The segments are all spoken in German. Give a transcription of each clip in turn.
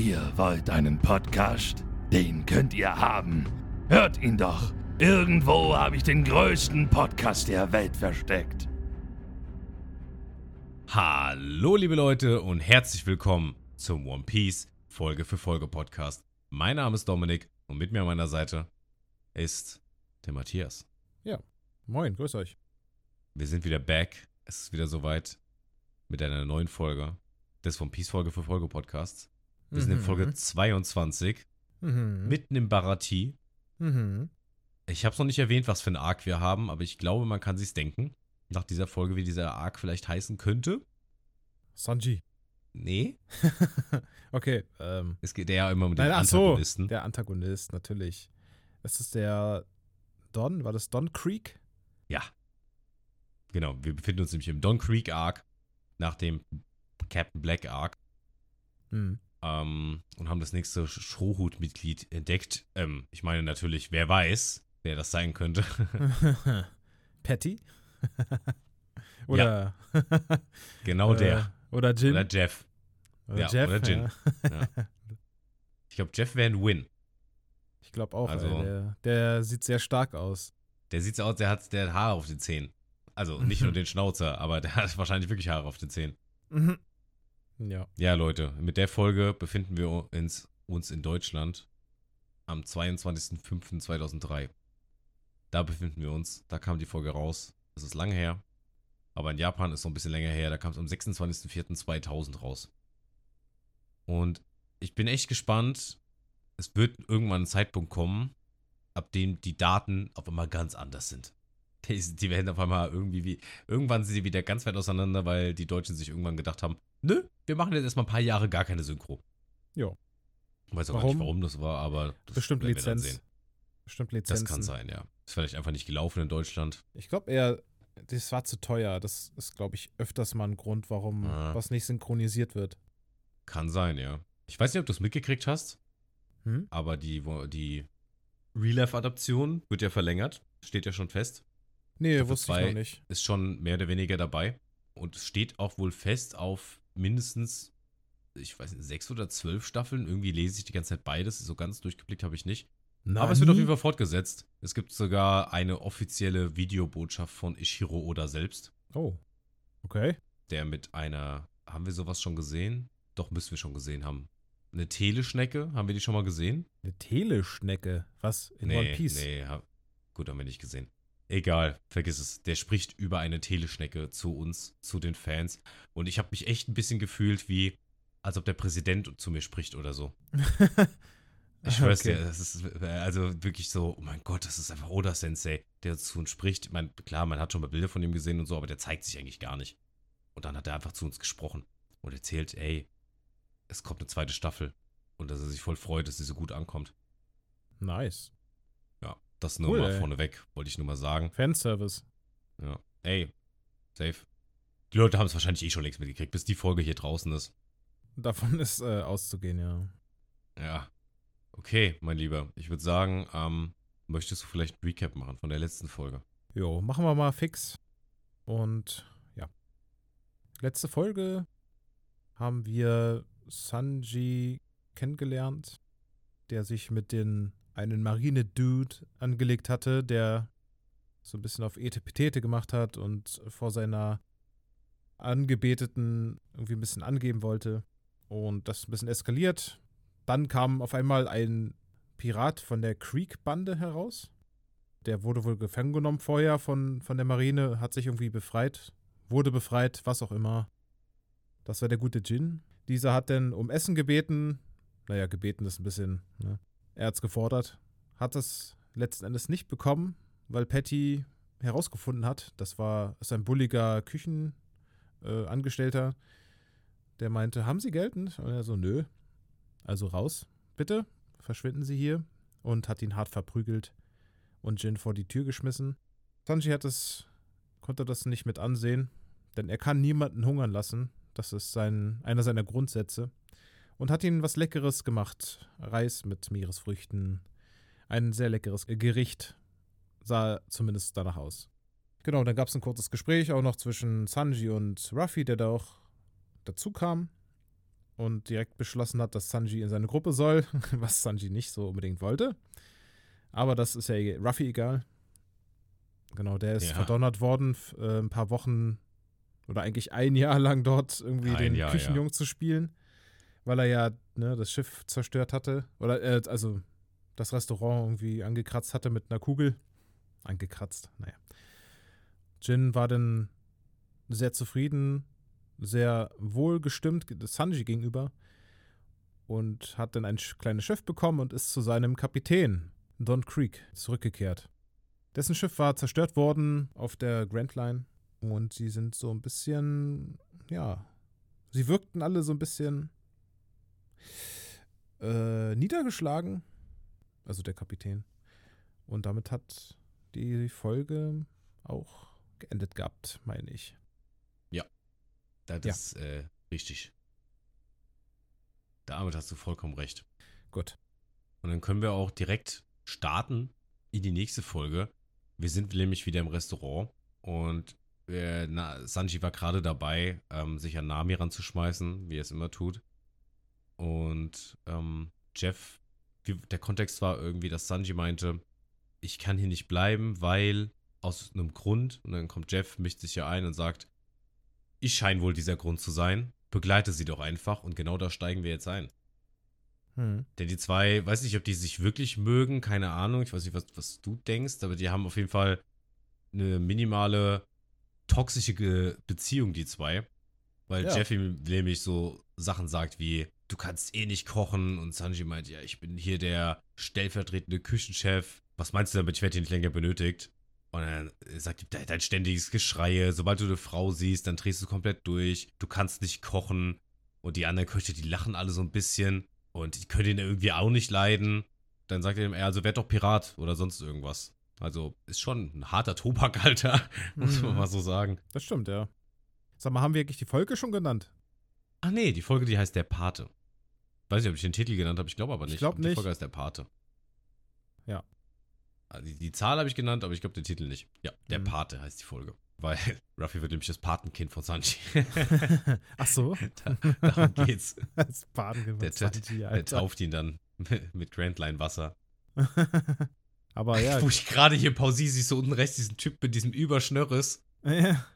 Ihr wollt einen Podcast? Den könnt ihr haben. Hört ihn doch. Irgendwo habe ich den größten Podcast der Welt versteckt. Hallo liebe Leute und herzlich willkommen zum One Piece Folge für Folge Podcast. Mein Name ist Dominik und mit mir an meiner Seite ist der Matthias. Moin, grüß euch. Wir sind wieder back. Es ist wieder soweit mit einer neuen Folge des One Piece Folge für Folge Podcasts. Wir sind in Folge 22, Mhm. mitten im Barati. Mhm. Ich habe es noch nicht erwähnt, was für ein Arc wir haben, aber ich glaube, man kann sich's denken. Nach dieser Folge, wie dieser Arc vielleicht heißen könnte. Sanji. Nee, okay, ähm. es geht ja immer um den Nein, ach so, Antagonisten. der Antagonist, natürlich. Das ist der Don, war das Don Creek? Ja. Genau, wir befinden uns nämlich im Don Creek Arc nach dem Captain Black Arc Hm. Ähm, und haben das nächste Strohhut-Mitglied entdeckt. Ähm, ich meine natürlich, wer weiß, wer das sein könnte. Patty? oder genau der. Äh, oder Jin? Oder Jeff. Oder ja, Jeff? oder Jin. Ja. Ja. Ich glaube, Jeff wäre ein Win. Ich glaube auch, Also- ey, der, der sieht sehr stark aus. Der sieht so aus, der hat, der hat Haare auf den Zähnen. Also nicht nur den Schnauzer, aber der hat wahrscheinlich wirklich Haare auf den Zähnen. Ja. Ja, Leute, mit der Folge befinden wir uns, uns in Deutschland am 22.05.2003. Da befinden wir uns. Da kam die Folge raus. Das ist lange her. Aber in Japan ist noch ein bisschen länger her. Da kam es am 26.04.2000 raus. Und ich bin echt gespannt. Es wird irgendwann ein Zeitpunkt kommen, ab dem die Daten auf einmal ganz anders sind. Die werden auf einmal irgendwie wie. Irgendwann sind sie wieder ganz weit auseinander, weil die Deutschen sich irgendwann gedacht haben: Nö, wir machen jetzt erstmal ein paar Jahre gar keine Synchro. Ich weiß auch gar Warum? nicht, warum das war, aber. Das Bestimmt Lizenz. sehen. Bestimmt Das Lizenzen. kann sein, ja. Ist vielleicht einfach nicht gelaufen in Deutschland. Ich glaube eher, das war zu teuer. Das ist, glaube ich, öfters mal ein Grund, warum Ah. was nicht synchronisiert wird. Kann sein, ja. Ich weiß nicht, ob du es mitgekriegt hast, Hm? aber die, die Real-Life-Adaption wird ja verlängert. Steht ja schon fest. Nee, Staffel wusste ich noch nicht. Ist schon mehr oder weniger dabei. Und es steht auch wohl fest auf mindestens, ich weiß nicht, sechs oder zwölf Staffeln. Irgendwie lese ich die ganze Zeit beides. So ganz durchgeblickt habe ich nicht. Aber es wird auf jeden Fall fortgesetzt. Es gibt sogar eine offizielle Videobotschaft von Ishiro Oda selbst, Oh. Okay. der mit einer, haben wir sowas schon gesehen? Doch, müssen wir schon gesehen haben. Eine Teleschnecke, haben wir die schon mal gesehen? Eine Teleschnecke. Was? In One Piece? Nee, ha- gut, haben wir nicht gesehen. Egal, vergiss es. Der spricht über eine Teleschnecke zu uns, zu den Fans. Und ich habe mich echt ein bisschen gefühlt wie, als ob der Präsident zu mir spricht oder so. Ich schwör's Okay. dir, das ist also wirklich so, oh mein Gott, das ist einfach Oda Sensei, der zu uns spricht. Ich mein, klar, man hat schon mal Bilder von ihm gesehen und so, aber der zeigt sich eigentlich gar nicht. Und dann hat er einfach zu uns gesprochen und erzählt, ey, es kommt eine zweite Staffel. Und dass er sich voll freut, dass sie so gut ankommt. Nice. Das nur Cool, mal vorneweg, wollte ich nur mal sagen. Fanservice. Ja, ey, safe. Die Leute haben es wahrscheinlich eh schon längst mitgekriegt, bis die Folge hier draußen ist. Davon ist äh, auszugehen, ja. Ja. Okay, mein Lieber. Ich würde sagen, ähm, möchtest du vielleicht ein Recap machen von der letzten Folge? Jo, machen wir mal fix. Und ja. Letzte Folge haben wir Sanji kennengelernt, der sich mit den einen Marine-Dude angelegt hatte, der so ein bisschen auf Etepetete gemacht hat und vor seiner Angebeteten irgendwie ein bisschen angeben wollte. Und das ein bisschen eskaliert. Dann kam auf einmal ein Pirat von der Creek-Bande heraus. Der wurde wohl gefangen genommen vorher von, von der Marine, hat sich irgendwie befreit, wurde befreit, was auch immer. Das war der gute Jin. Dieser hat dann um Essen gebeten. Naja, gebeten ist ein bisschen, ne? Er hat's gefordert. Hat es letzten Endes nicht bekommen, weil Patty herausgefunden hat, das war ist ein bulliger Küchenangestellter, äh, der meinte, haben Sie Geld? Und er so, nö. Also raus, bitte, verschwinden Sie hier. Und hat ihn hart verprügelt und Jin vor die Tür geschmissen. Sanji hat es, konnte das nicht mit ansehen, denn er kann niemanden hungern lassen. Das ist sein, einer seiner Grundsätze. Und hat ihnen was Leckeres gemacht. Reis mit Meeresfrüchten. Ein sehr leckeres Gericht. Sah zumindest danach aus. Genau, dann gab es ein kurzes Gespräch auch noch zwischen Sanji und Ruffy, der da auch dazu kam. und direkt beschlossen hat, dass Sanji in seine Gruppe soll, was Sanji nicht so unbedingt wollte. Aber das ist ja Ruffy egal. Genau, der ist Ja. verdonnert worden, äh, ein paar Wochen oder eigentlich ein Jahr lang dort irgendwie Ein den Jahr, Küchenjungen zu spielen, weil er ja ne, das Schiff zerstört hatte. Oder äh, also das Restaurant irgendwie angekratzt hatte mit einer Kugel. Angekratzt, naja. Jin war dann sehr zufrieden, sehr wohlgestimmt Sanji gegenüber und hat dann ein kleines Schiff bekommen und ist zu seinem Kapitän, Don Creek, zurückgekehrt. Dessen Schiff war zerstört worden auf der Grand Line und sie sind so ein bisschen, ja, sie wirkten alle so ein bisschen äh, niedergeschlagen, also der Kapitän. Und damit hat die Folge auch geendet gehabt, meine ich. Das Ja. ist äh, richtig. Damit hast du vollkommen recht. Gut. Und dann können wir auch direkt starten in die nächste Folge. Wir sind nämlich wieder im Restaurant und äh, na, Sanji war gerade dabei, ähm, sich an Nami ranzuschmeißen, wie er es immer tut. Und ähm, Jeff, der Kontext war irgendwie, dass Sanji meinte, ich kann hier nicht bleiben, weil aus einem Grund, und dann kommt Jeff, mischt sich ja ein und sagt, ich scheine wohl dieser Grund zu sein, begleite sie doch einfach und genau da steigen wir jetzt ein. Hm. Denn die zwei, weiß nicht, ob die sich wirklich mögen, keine Ahnung. Ich weiß nicht, was, was du denkst, aber die haben auf jeden Fall eine minimale toxische Beziehung, die zwei. Weil Ja. Jeffy nämlich so Sachen sagt wie, du kannst eh nicht kochen und Sanji meint, ja, ich bin hier der stellvertretende Küchenchef. Was meinst du damit, ich werde hier nicht länger benötigt? Und dann sagt die, "De- dein ständiges Geschreie, sobald du eine Frau siehst, dann drehst du komplett durch. Du kannst nicht kochen. Und die anderen Köche, die lachen alle so ein bisschen. Und die können ihn irgendwie auch nicht leiden. Dann sagt er ihm, also werd doch Pirat oder sonst irgendwas. Also ist schon ein harter Tobak, Alter. Muss man Mhm. mal so sagen. Das stimmt, ja. Sag mal, haben wir eigentlich die Folge schon genannt? Ach nee, die Folge, die heißt Der Pate. Weiß nicht, ob ich den Titel genannt habe, ich glaube aber nicht. Ich glaub Die nicht. Folge heißt Der Pate. Ja. Also die, die Zahl habe ich genannt, aber ich glaube den Titel nicht. Ja, Der Mhm. Pate heißt die Folge. Weil Ruffy wird nämlich das Patenkind von Sanji. Ach so. da, darum geht's. Das Baden Der, der, der tauft ihn dann mit Grand Line Wasser. Aber ja. Wo ich gerade hier pausiere, siehst du unten rechts diesen Typ mit diesem Überschnörres. ja.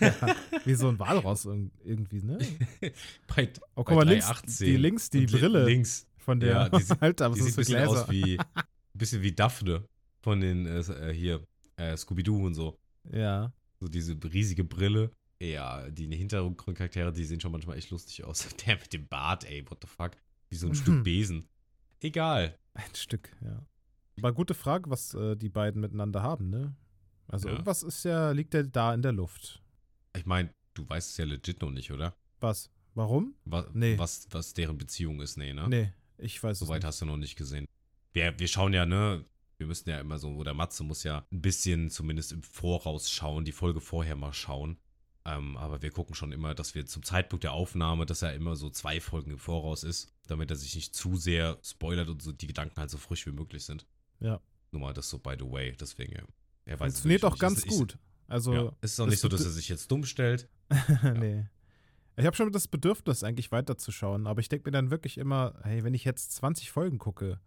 Ja. Wie so ein Walross irg- irgendwie, ne? Bei, Oh, guck mal, links, 318. die links, die Brille Links. von der. Ja, die Alter, aber Die so sieht ein bisschen aus wie, ein bisschen wie Daphne von den, äh, äh, hier, äh, Scooby-Doo und so. Ja. So diese riesige Brille. Ja, die Hintergrundcharaktere, die sehen schon manchmal echt lustig aus. Der mit dem Bart, ey, what the fuck. Wie so ein Mhm. Stück Besen. Egal. Ein Stück, ja. Aber gute Frage, was äh, die beiden miteinander haben, ne? Also Ja. irgendwas ist ja, liegt ja da in der Luft. Ich meine, du weißt es ja legit noch nicht, oder? Was? Warum? Was, Nee. was, was deren Beziehung ist, nee, ne? Nee, ich weiß es Soweit nicht. hast du noch nicht gesehen. Wir, wir schauen ja, ne? Wir müssen ja immer so, oder Matze muss ja ein bisschen zumindest im Voraus schauen, die Folge vorher mal schauen. Ähm, aber wir gucken schon immer, dass wir zum Zeitpunkt der Aufnahme, dass er immer so zwei Folgen im Voraus ist, damit er sich nicht zu sehr spoilert und so die Gedanken halt so frisch wie möglich sind. Ja. Nur mal das so by the way, deswegen. Er weiß es Funktioniert auch ganz. Es ist- gut. Also, Ja, es ist auch das nicht so, dass er sich jetzt dumm stellt. nee. Ich habe schon das Bedürfnis, eigentlich weiterzuschauen, aber ich denke mir dann wirklich immer, hey, wenn ich jetzt 20 Folgen gucke,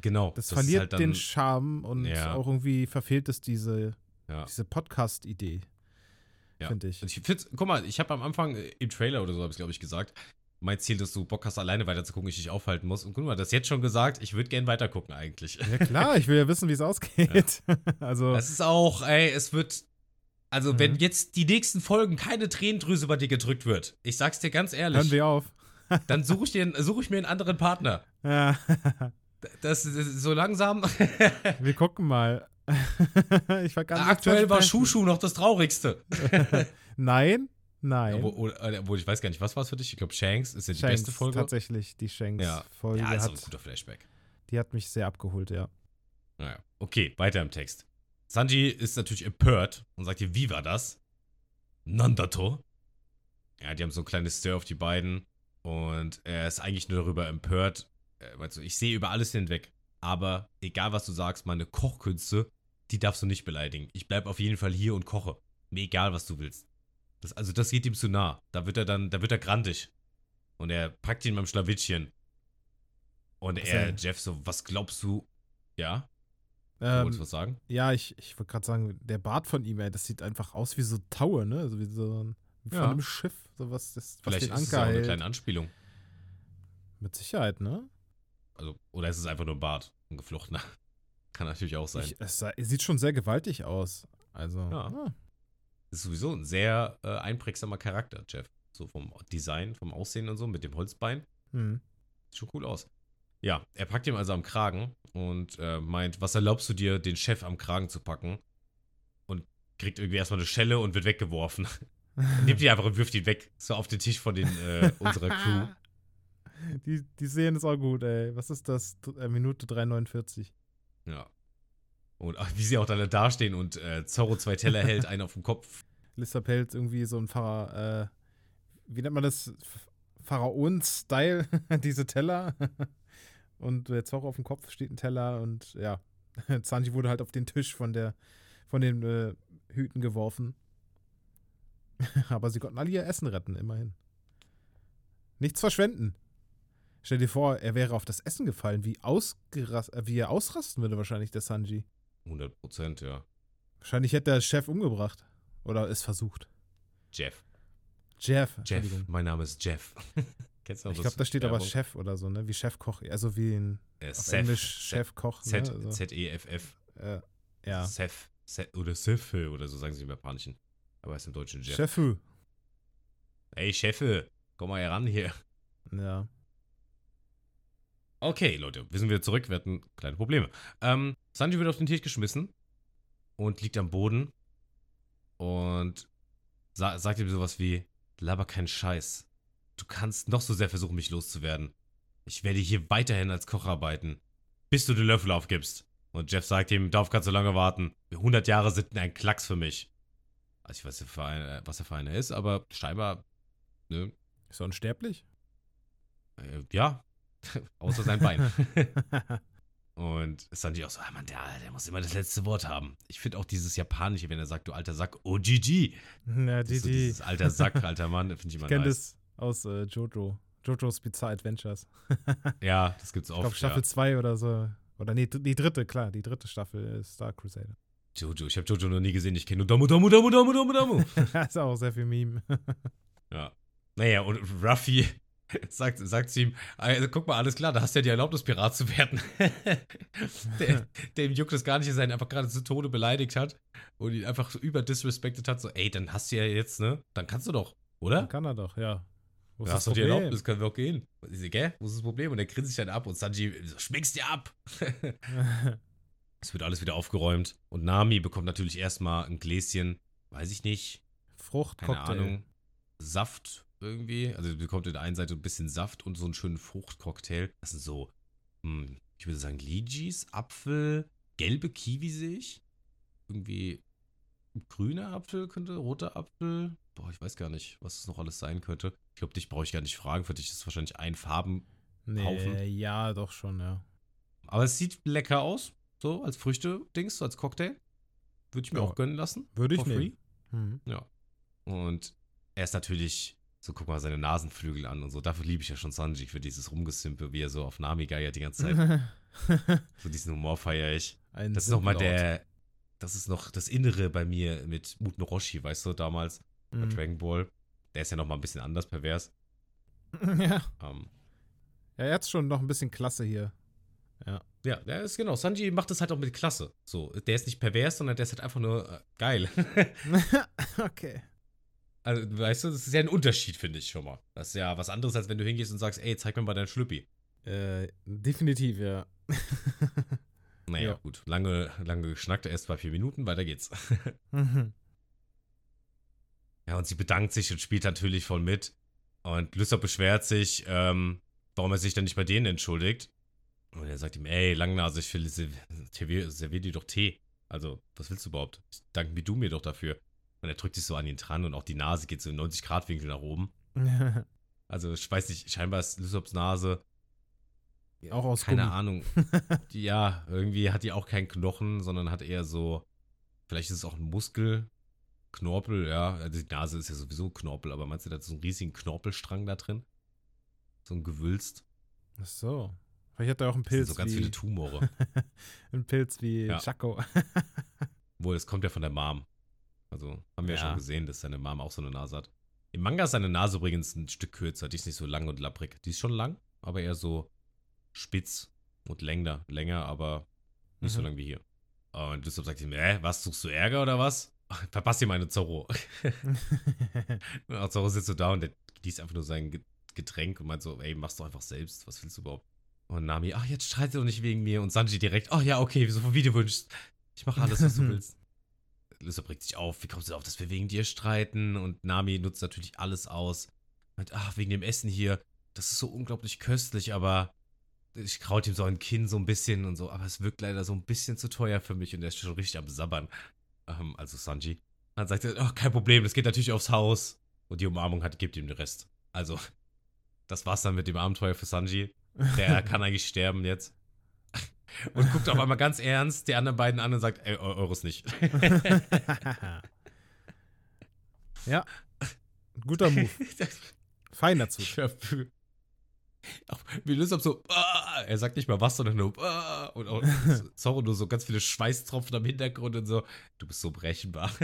Genau. das, ist verliert halt dann- den Charme und Ja. auch irgendwie verfehlt es diese, Ja. diese Podcast-Idee, Ja. finde ich. Und ich find's, guck mal, ich habe am Anfang äh, im Trailer oder so, habe ich glaube ich gesagt, mein Ziel, dass du Bock hast, alleine weiterzugucken, ich dich aufhalten muss. Und guck mal, das jetzt schon gesagt, ich würde gern weitergucken eigentlich. Ja klar, ich will ja wissen, wie es ausgeht. also, Es ist auch, ey, es wird. Also, Mhm. wenn jetzt die nächsten Folgen keine Tränendrüse bei dir gedrückt wird, ich sag's dir ganz hören ehrlich, wir auf. dann suche ich, dir- such ich mir einen anderen Partner. Ja, Das, das ist so langsam. wir gucken mal. ich war ganz Aktuell war Schuschu noch das Traurigste. Nein, nein. Obwohl, äh, obwohl ich weiß gar nicht, was war es für dich? Ich glaube, Shanks ist ja die Shanks, beste Folge. Tatsächlich, die Ja, Shanks-Folge ja ist auch ein hat, guter Flashback. die hat mich sehr abgeholt, ja. Naja, okay, weiter im Text. Sanji ist natürlich empört und sagt ihr, wie war das? Nandato. Ja, die haben so ein kleines Stir auf die beiden und er ist eigentlich nur darüber empört. Du, ich sehe über alles hinweg, aber egal was du sagst, meine Kochkünste, die darfst du nicht beleidigen. Ich bleib auf jeden Fall hier und koche. Mir egal, was du willst. Das, also das geht ihm zu nah. Da wird er dann, da wird er grantig. Und er packt ihn beim Schlawittchen. Und Was er- Jeff, so, was glaubst du? Ja? Du Ähm, wolltest was sagen? ja, ich, ich wollte gerade sagen, der Bart von ihm, ey, das sieht einfach aus wie so Taue, ne? Also wie so ein, wie von Ja. einem Schiff, so was, das, was Vielleicht den ist es Anker ja auch eine hält. kleine Anspielung. Mit Sicherheit, ne? Also, oder ist es einfach nur ein Bart, ein geflochtener? Kann natürlich auch sein. Ich, es, sieht schon sehr gewaltig aus. Also, Ja. ah, ist sowieso ein sehr äh, einprägsamer Charakter, Jeff. So vom Design, vom Aussehen und so, mit dem Holzbein. hm. Sieht schon cool aus. Ja, er packt ihm also am Kragen und äh, meint, was erlaubst du dir, den Chef am Kragen zu packen? Und kriegt irgendwie erstmal eine Schelle und wird weggeworfen. Nimmt ihn einfach und wirft ihn weg. So auf den Tisch von den, äh, unserer Crew. Die, die Szene ist auch gut, ey. Was ist das? Äh, Minute 3,49. Ja. Und ach, wie sie auch dann da dastehen und äh, Zorro zwei Teller hält, einen auf dem Kopf. Lissa Pelz irgendwie so ein Pharao, äh, wie nennt man das? Ph- Pharaonen-Style, diese Teller. Und der Zorro auf dem Kopf steht ein Teller und ja, Sanji wurde halt auf den Tisch von der, von den äh, Hüten geworfen. Aber sie konnten alle ihr Essen retten, immerhin. Nichts verschwenden. Stell dir vor, er wäre auf das Essen gefallen, wie, ausgerast, äh, wie er ausrasten würde wahrscheinlich, der Sanji. 100 Prozent, ja. Wahrscheinlich hätte der Chef umgebracht. Oder es versucht. Jeff. Jeff. Jeff, mein Name ist Jeff. Kennst du noch Ich glaube, da steht aber Werbung? Chef oder so, ne? Wie Chefkoch. Also wie ein Äh, auf Seth. Englisch Chefkoch. Ne? Z, Also, Z-E-F-F. äh, ja. Seth. Seth. Oder Seth oder so sagen sie im Japanischen. Aber er ist im Deutschen Jeff. Chefu. Ey, Chefe, komm mal heran hier. Ja. Okay, Leute, wir sind wieder zurück. Wir hatten kleine Probleme. Ähm, Sanji wird auf den Tisch geschmissen und liegt am Boden und sa sagt ihm sowas wie: Laber keinen Scheiß. Du kannst noch so sehr versuchen, mich loszuwerden. Ich werde hier weiterhin als Koch arbeiten, bis du den Löffel aufgibst. Und Jeff sagt ihm: Darauf kannst du lange warten. 100 Jahre sind ein Klacks für mich. Also, ich weiß nicht, was er für einer ist, aber scheinbar, ne, Ist er unsterblich? äh, ja, außer sein Bein. Und Sanji auch so, ah Mann, der, der muss immer das letzte Wort haben. Ich finde auch dieses Japanische, wenn er sagt, du alter Sack, OGG. Das die, ist so die. dieses alter Sack, alter Mann, finde ich Ich immer kenne nice. das aus äh, Jojo. Jojo's Bizarre Adventures. Ja, das gibt's Ich oft. glaube, Staffel ja. 2 oder so. Oder nee, die dritte, klar. Die dritte Staffel ist Star Crusader. Jojo, ich habe Jojo noch nie gesehen, ich kenne nur Damu, Damu, Damu, Damu, Damu, Damu. ist auch sehr viel Meme. ja. Naja, und Ruffy sagt, sagt zu ihm, also, guck mal, alles klar, da hast du ja die Erlaubnis, Pirat zu werden. der, dem juckt es gar nicht, dass er ihn einfach gerade zu Tode beleidigt hat und ihn einfach so überdisrespected hat, so, ey, dann hast du ja jetzt, ne, dann kannst du doch, oder? Dann kann er doch, ja. Wo ist Da das hast du die? Erlaubnis, können wir auch gehen. So, gell, wo ist das Problem? Und er grinst sich dann ab und Sanji so, schmickst dir ab. es wird alles wieder aufgeräumt. Und Nami bekommt natürlich erstmal ein Gläschen, weiß ich nicht, keine Fruchtcocktail. Ahnung, Saft irgendwie. Also sie bekommt in der einen Seite ein bisschen Saft und so einen schönen Fruchtcocktail. Das sind so, hm, ich würde sagen, Lychees, Apfel, gelbe Kiwi sehe ich. Irgendwie grüner Apfel könnte, roter Apfel. Boah, ich weiß gar nicht, was es noch alles sein könnte. Ich glaube, dich brauche ich gar nicht fragen. Für dich ist es wahrscheinlich ein Farben. Nee, ja, doch schon, ja. Aber es sieht lecker aus. So als Früchte-Dings, so als Cocktail. Würde ich mir Ja. auch gönnen lassen. Würde ich nehmen. Hm. Ja. Und er ist natürlich, so guck mal seine Nasenflügel an und so. Dafür liebe ich ja schon Sanji für dieses Rumgesimpe, wie er so auf Nami geiert die ganze Zeit. so diesen Humor feiere ich. Ein Das ist nochmal der, das ist noch das Innere bei mir mit Muten Roshi, weißt du, damals bei Mhm. Dragon Ball. Der ist ja nochmal ein bisschen anders pervers. Ja. Ähm, ja, er hat schon noch ein bisschen Klasse hier. ja, der ist genau. Sanji macht das halt auch mit Klasse. So, der ist nicht pervers, sondern der ist halt einfach nur äh, geil. okay. also, weißt du, das ist ja ein Unterschied, finde ich schon mal. Das ist ja was anderes, als wenn du hingehst und sagst, ey, zeig mir mal deinen Schlüppi. Äh, definitiv, ja. Naja, Ja. gut. Lange, lange geschnackt, erst bei vier Minuten, weiter geht's. Mhm. Ja, und sie bedankt sich und spielt natürlich voll mit. Und Lysop beschwert sich, ähm, warum er sich dann nicht bei denen entschuldigt. Und er sagt ihm, ey, Langnase, ich will, servier, servier dir doch Tee. Also, was willst du überhaupt? Ich danke mir du mir doch dafür. Und er drückt sich so an ihn dran und auch die Nase geht so in 90-Grad-Winkel nach oben. Also, ich weiß nicht, scheinbar ist Lysops Nase, Auch aus keine Gummi. Ahnung. Ja, irgendwie hat die auch keinen Knochen, sondern hat eher so, vielleicht ist es auch ein Muskel, Knorpel, ja. Also die Nase ist ja sowieso Knorpel, aber meinst du, da ist so einen riesigen Knorpelstrang da drin? So ein Gewülst. Ach so. Vielleicht hat er auch einen Das sind Pilz so ganz viele Tumore. einen Pilz wie Ja. Chaco. Wohl, es kommt ja von der Mom. Also haben wir ja. Ja. schon gesehen, dass seine Mom auch so eine Nase hat. Im Manga ist seine Nase übrigens ein Stück kürzer. Die ist nicht so lang und lapprig. Die ist schon lang, aber eher so spitz und länger. Länger, aber nicht so Mhm. lang wie hier. Und deshalb sagt ihm, äh, was, suchst du Ärger oder was? Verpasst dir meine Zorro. Und Zorro sitzt so da und der genießt einfach nur sein Ge- Getränk und meint so, ey, mach's doch einfach selbst. Was willst du überhaupt? Und Nami, ach, jetzt streitet doch nicht wegen mir. Und Sanji direkt, ach ja, okay, so wie du wünschst. Ich mache alles, was du willst. Lissa regt sich auf, wie kommst du darauf, dass wir wegen dir streiten? Und Nami nutzt natürlich alles aus. Meint, ach, wegen dem Essen hier, das ist so unglaublich köstlich, aber ich kraut ihm so ein Kinn so ein bisschen und so, aber es wirkt leider so ein bisschen zu teuer für mich und er ist schon richtig am Sabbern. Ähm, also Sanji. Dann sagt er, oh, kein Problem, das geht natürlich aufs Haus. Und die Umarmung hat, gibt ihm den Rest. Also, das war's dann mit dem Abenteuer für Sanji. Der kann eigentlich sterben jetzt. Und guckt auf einmal ganz ernst die anderen beiden an und sagt, ey, Eu- Euros nicht. ja. Guter Move. Feiner Zug. Wie Lysop so, ah, er sagt nicht mal was, sondern nur, ah, und auch Zorro nur so ganz viele Schweißtropfen am Hintergrund und so, du bist so berechenbar.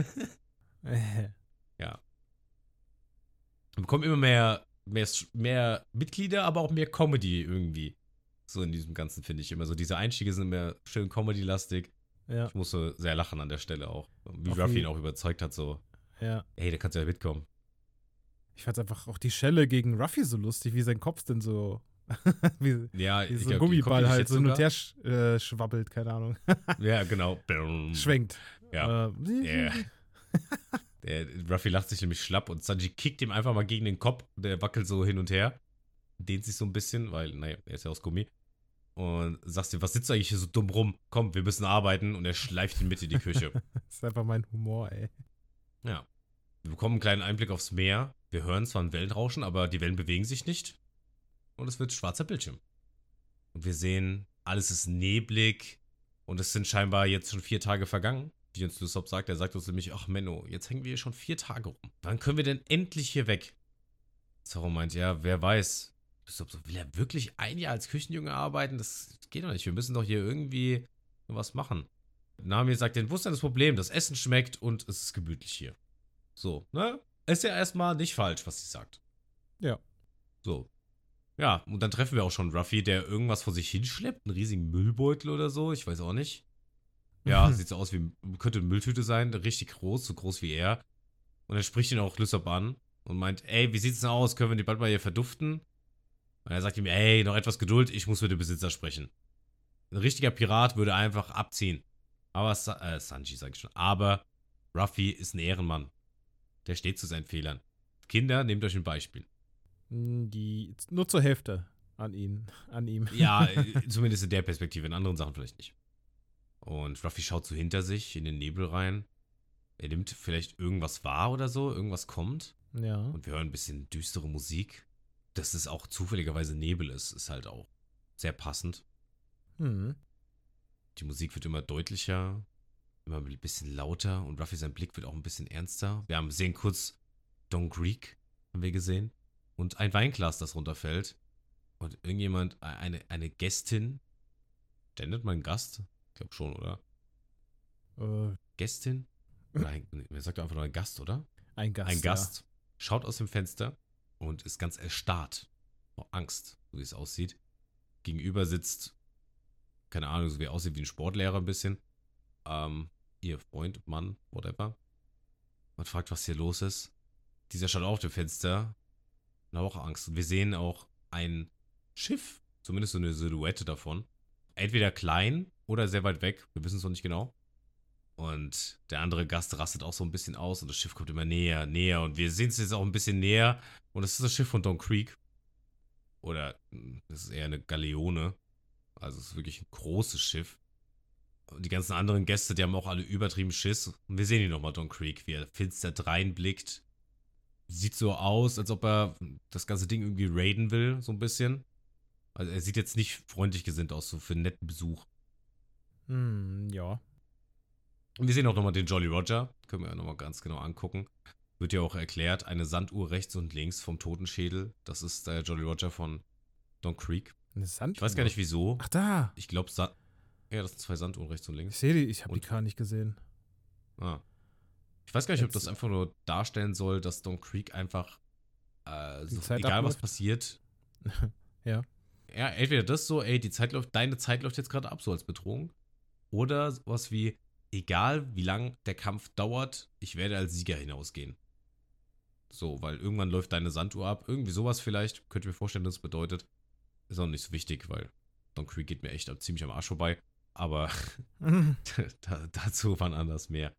Wir bekommen immer mehr, mehr, mehr Mitglieder, aber auch mehr Comedy irgendwie. So in diesem Ganzen finde ich immer so. Diese Einstiege sind immer schön Comedy-lastig. ja, Ich musste sehr lachen an der Stelle auch. Wie Ruffy ihn auch überzeugt hat, so, ja. ey, da kannst du ja mitkommen. Ich fand einfach auch die Schelle gegen Ruffy so lustig, wie sein Kopf denn so. wie, Ja, wie so ein Gummiball halt so hin und her sch äh, schwabbelt, keine Ahnung. Ja, genau. Schwenkt. Ja. Äh, Ja. Der Ruffy lacht sich nämlich schlapp und Sanji kickt ihm einfach mal gegen den Kopf. Der wackelt so hin und her. Dehnt sich so ein bisschen, weil, naja, er ist ja aus Gummi. Und sagst dir, was sitzt du eigentlich hier so dumm rum? Komm, wir müssen arbeiten. Und er schleift ihn mit in die Küche. Das ist einfach mein Humor, ey. ja. Wir bekommen einen kleinen Einblick aufs Meer. Wir hören zwar ein Wellenrauschen, aber die Wellen bewegen sich nicht. Und es wird schwarzer Bildschirm. Und wir sehen, alles ist neblig. Und es sind scheinbar jetzt schon vier Tage vergangen. Wie uns Lysop sagt, er sagt uns nämlich, ach Menno, jetzt hängen wir hier schon vier Tage rum. Wann können wir denn endlich hier weg? Zoro meint, ja, wer weiß. Lysop so, will er wirklich ein Jahr als Küchenjunge arbeiten? Das geht doch nicht. Wir müssen doch hier irgendwie was machen. Nami sagt den, denn das Problem? Das Essen schmeckt und es ist gemütlich hier. So, ne? Ist ja erstmal nicht falsch, was sie sagt. Ja. So. Ja, und dann treffen wir auch schon Ruffy, der irgendwas vor sich hinschleppt, einen riesigen Müllbeutel oder so, ich weiß auch nicht. Ja, sieht so aus wie, könnte eine Mülltüte sein, richtig groß, so groß wie er. Und er spricht ihn auch Lysop an und meint, ey, wie sieht's denn aus, können wir die bald mal hier verduften? Und er sagt ihm, ey, noch etwas Geduld, ich muss mit dem Besitzer sprechen. Ein richtiger Pirat würde einfach abziehen. Aber, Sa äh, Sanji sag ich schon, aber Ruffy ist ein Ehrenmann. Der steht zu seinen Fehlern. Kinder, nehmt euch ein Beispiel. Die, nur zur Hälfte an ihn, an ihm. Ja, äh, zumindest in der Perspektive, in anderen Sachen vielleicht nicht. Und Ruffy schaut so hinter sich in den Nebel rein. Er nimmt vielleicht irgendwas wahr oder so, irgendwas kommt. Ja. Und wir hören ein bisschen düstere Musik. Dass es auch zufälligerweise Nebel ist, ist halt auch sehr passend. Hm. Die Musik wird immer deutlicher, immer ein bisschen lauter und Ruffy sein Blick wird auch ein bisschen ernster. Wir haben sehen kurz Don Greek, haben wir gesehen. Und ein Weinglas, das runterfällt. Und irgendjemand, eine, eine Gästin, der nennt man Gast? Ich glaube schon, oder? Äh, Gästin? Oder ein, wer sagt einfach nur ein Gast, oder? ein Gast. ein Gast schaut aus dem Fenster und ist ganz erstarrt vor Angst, so wie es aussieht. Gegenüber sitzt, keine Ahnung, so wie er aussieht wie ein Sportlehrer ein bisschen. Ähm, ihr Freund, Mann, whatever. Man fragt, was hier los ist. Dieser schaut auf dem Fenster und hat auch Angst. Und wir sehen auch ein Schiff, zumindest so eine Silhouette davon. Entweder klein oder sehr weit weg, wir wissen es noch nicht genau. Und der andere Gast rastet auch so ein bisschen aus und das Schiff kommt immer näher, näher. Und wir sehen es jetzt auch ein bisschen näher. Und es ist das Schiff von Don Creek. Oder hm, das ist eher eine Galeone. Also es ist wirklich ein großes Schiff. Und die ganzen anderen Gäste, die haben auch alle übertrieben Schiss. Und wir sehen ihn nochmal, Don Creek, wie er finster dreinblickt. Sieht so aus, als ob er das ganze Ding irgendwie raiden will, so ein bisschen. Also er sieht jetzt nicht freundlich gesinnt aus, so für einen netten Besuch. Hm, ja. Und wir sehen auch nochmal den Jolly Roger. Können wir ja nochmal ganz genau angucken. Wird ja auch erklärt, eine Sanduhr rechts und links vom Totenschädel. Das ist der Jolly Roger von Don Creek. Eine Sanduhr. Ich weiß gar nicht wieso. Ach, da. Ich glaube, Sa ja, das sind zwei Sanduhren rechts und Ich links. sehe die, ich habe die gar nicht gesehen. Ah. Ich weiß gar nicht, ob Jetzt- das einfach nur darstellen soll, dass Don Creek einfach, äh, so, egal was abläuft. passiert. Ja. Ja, entweder das so, ey, die Zeit läuft, deine Zeit läuft jetzt gerade ab, so als Bedrohung. Oder sowas wie, egal wie lang der Kampf dauert, ich werde als Sieger hinausgehen. So, weil irgendwann läuft deine Sanduhr ab. Irgendwie sowas vielleicht. Könnt ihr mir vorstellen, dass es bedeutet. Ist auch nicht so wichtig, weil Don Creek geht mir echt ziemlich am Arsch vorbei. Aber da, dazu wann anders mehr.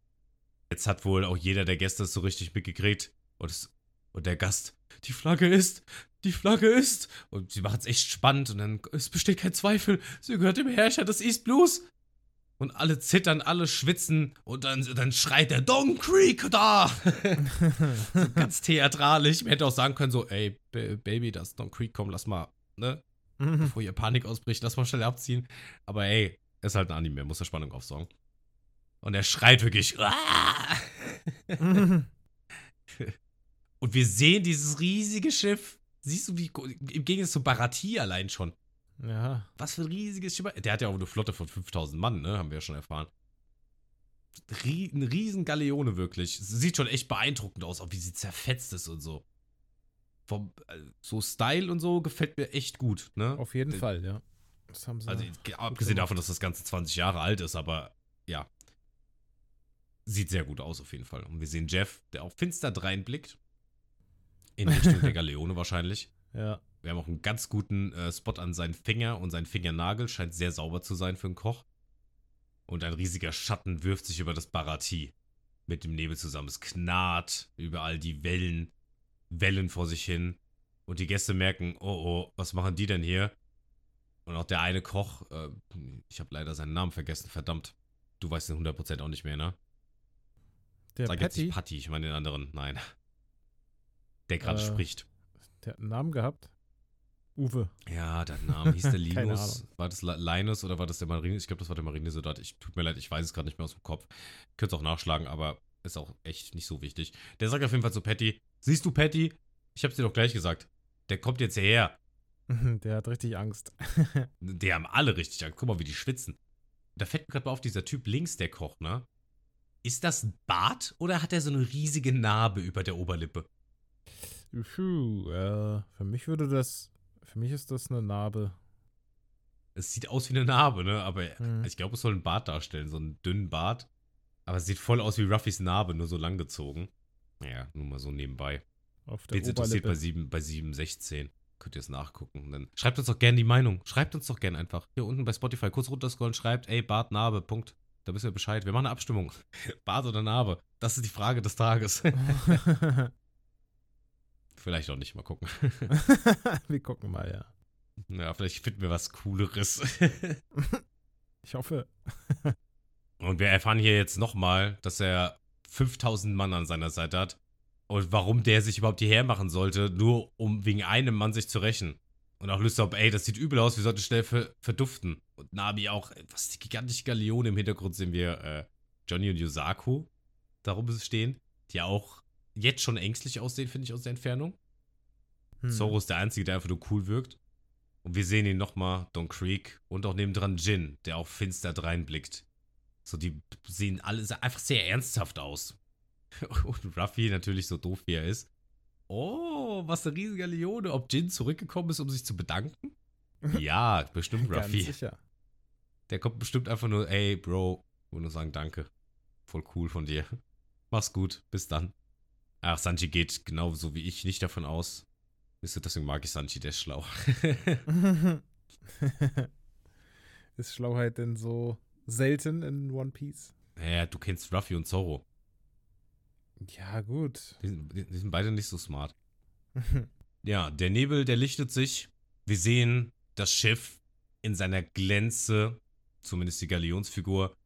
Jetzt hat wohl auch jeder der Gäste es so richtig mitgekriegt. Und, es, und der Gast, die Flagge ist, die Flagge ist. Und sie machen es echt spannend. Und dann, es besteht kein Zweifel, sie gehört dem Herrscher des East Blues. Und alle zittern, alle schwitzen. Und dann, dann schreit der Don Creek da. so ganz theatralisch. Man hätte auch sagen können, so, ey, B Baby, das Don Creek, komm, lass mal, ne? bevor hier Panik ausbricht, lass mal schnell abziehen. Aber ey, ist halt ein Anime, muss der Spannung aufsaugen. Und er schreit wirklich. Und wir sehen dieses riesige Schiff. Siehst du, wie im Gegensatz zu Barati allein schon. ja. Was für ein riesiges Schiff. Der hat ja auch eine Flotte von 5000 Mann, ne? Haben wir ja schon erfahren. Rie eine riesen Galeone wirklich. Sieht schon echt beeindruckend aus, auch wie sie zerfetzt ist und so. Vom äh, so Style und so gefällt mir echt gut, ne? Auf jeden D- Fall, ja. Das haben sie. Also, abgesehen davon, dass das Ganze 20 Jahre alt ist, aber ja. Sieht sehr gut aus, auf jeden Fall. Und wir sehen Jeff, der auch finster dreinblickt. In Richtung der Galeone wahrscheinlich. ja. Wir haben auch einen ganz guten äh, Spot an seinen Finger und sein Fingernagel scheint sehr sauber zu sein für einen Koch. Und ein riesiger Schatten wirft sich über das Barati mit dem Nebel zusammen. Es knarrt überall die Wellen, Wellen vor sich hin. Und die Gäste merken, oh oh, was machen die denn hier? Und auch der eine Koch, äh, ich habe leider seinen Namen vergessen, verdammt. Du weißt den 100% auch nicht mehr, ne? Der Sag jetzt Patty, nicht Patty, ich meine den anderen, nein. Der gerade Äh, spricht. der hat einen Namen gehabt. Uwe. Ja, der Name hieß der Linus. War das Li- Linus oder war das der Marine? Ich glaube, das war der Marinesoldat. Ich tut mir leid, ich weiß es gerade nicht mehr aus dem Kopf. Könnt es auch nachschlagen, aber ist auch echt nicht so wichtig. Der sagt auf jeden Fall zu Patty: Siehst du, Patty? Ich hab's dir doch gleich gesagt. Der kommt jetzt hierher. Der hat richtig Angst. Die haben alle richtig Angst. Guck mal, wie die schwitzen. Da fällt mir gerade mal auf, dieser Typ links, der kocht, ne? Ist das ein Bart oder hat er so eine riesige Narbe über der Oberlippe? Puh, äh, für mich würde das. Für mich ist das eine Narbe. Es sieht aus wie eine Narbe, ne? Aber Mhm. ich glaube, es soll einen Bart darstellen, so einen dünnen Bart. Aber es sieht voll aus wie Ruffys Narbe, nur so lang gezogen. Ja, nur mal so nebenbei. Auf der Wen interessiert bei Oberlippe. 7, bei 716? Könnt ihr es nachgucken. Dann schreibt uns doch gerne die Meinung. Schreibt uns doch gerne einfach. Hier unten bei Spotify kurz runterscrollen, schreibt, ey, Bart, Narbe, Punkt. Da wissen wir Bescheid. Wir machen eine Abstimmung. Bart oder Narbe? Das ist die Frage des Tages. vielleicht auch nicht, mal gucken. wir gucken mal, ja. Ja, vielleicht finden wir was Cooleres. Ich hoffe. Und wir erfahren hier jetzt nochmal, dass er 5000 Mann an seiner Seite hat. Und warum der sich überhaupt hierher machen sollte, nur um wegen einem Mann sich zu rächen. Und auch Lysop, ey, das sieht übel aus, wir sollten schnell ver verduften. Und Nabi auch, was ist die gigantische Galeone im Hintergrund sehen wir äh, Johnny und Yusaku darum stehen, die auch jetzt schon ängstlich aussehen, finde ich, aus der Entfernung. Hm. Zoro ist der Einzige, der einfach nur cool wirkt. Und wir sehen ihn nochmal, Don Creek und auch nebendran Jin, der auch finster dreinblickt. So, die sehen alle einfach sehr ernsthaft aus. Und Ruffy natürlich so doof wie er ist. Oh, was eine riesige Leone. Ob Jin zurückgekommen ist, um sich zu bedanken? Ja, bestimmt Ganz Ruffy. sicher. Der kommt bestimmt einfach nur, ey, Bro, will nur sagen, danke. Voll cool von dir. Mach's gut, bis dann. Ach, Sanji geht genauso wie ich nicht davon aus. Wisst ihr, deswegen mag ich Sanji, der ist schlau. ist Schlauheit denn so selten in One Piece? naja, du kennst Ruffy und Zoro. Ja, gut. Die sind, die sind beide nicht so smart. Ja, der Nebel, der lichtet sich. Wir sehen das Schiff in seiner Glänze, zumindest die Galionsfigur,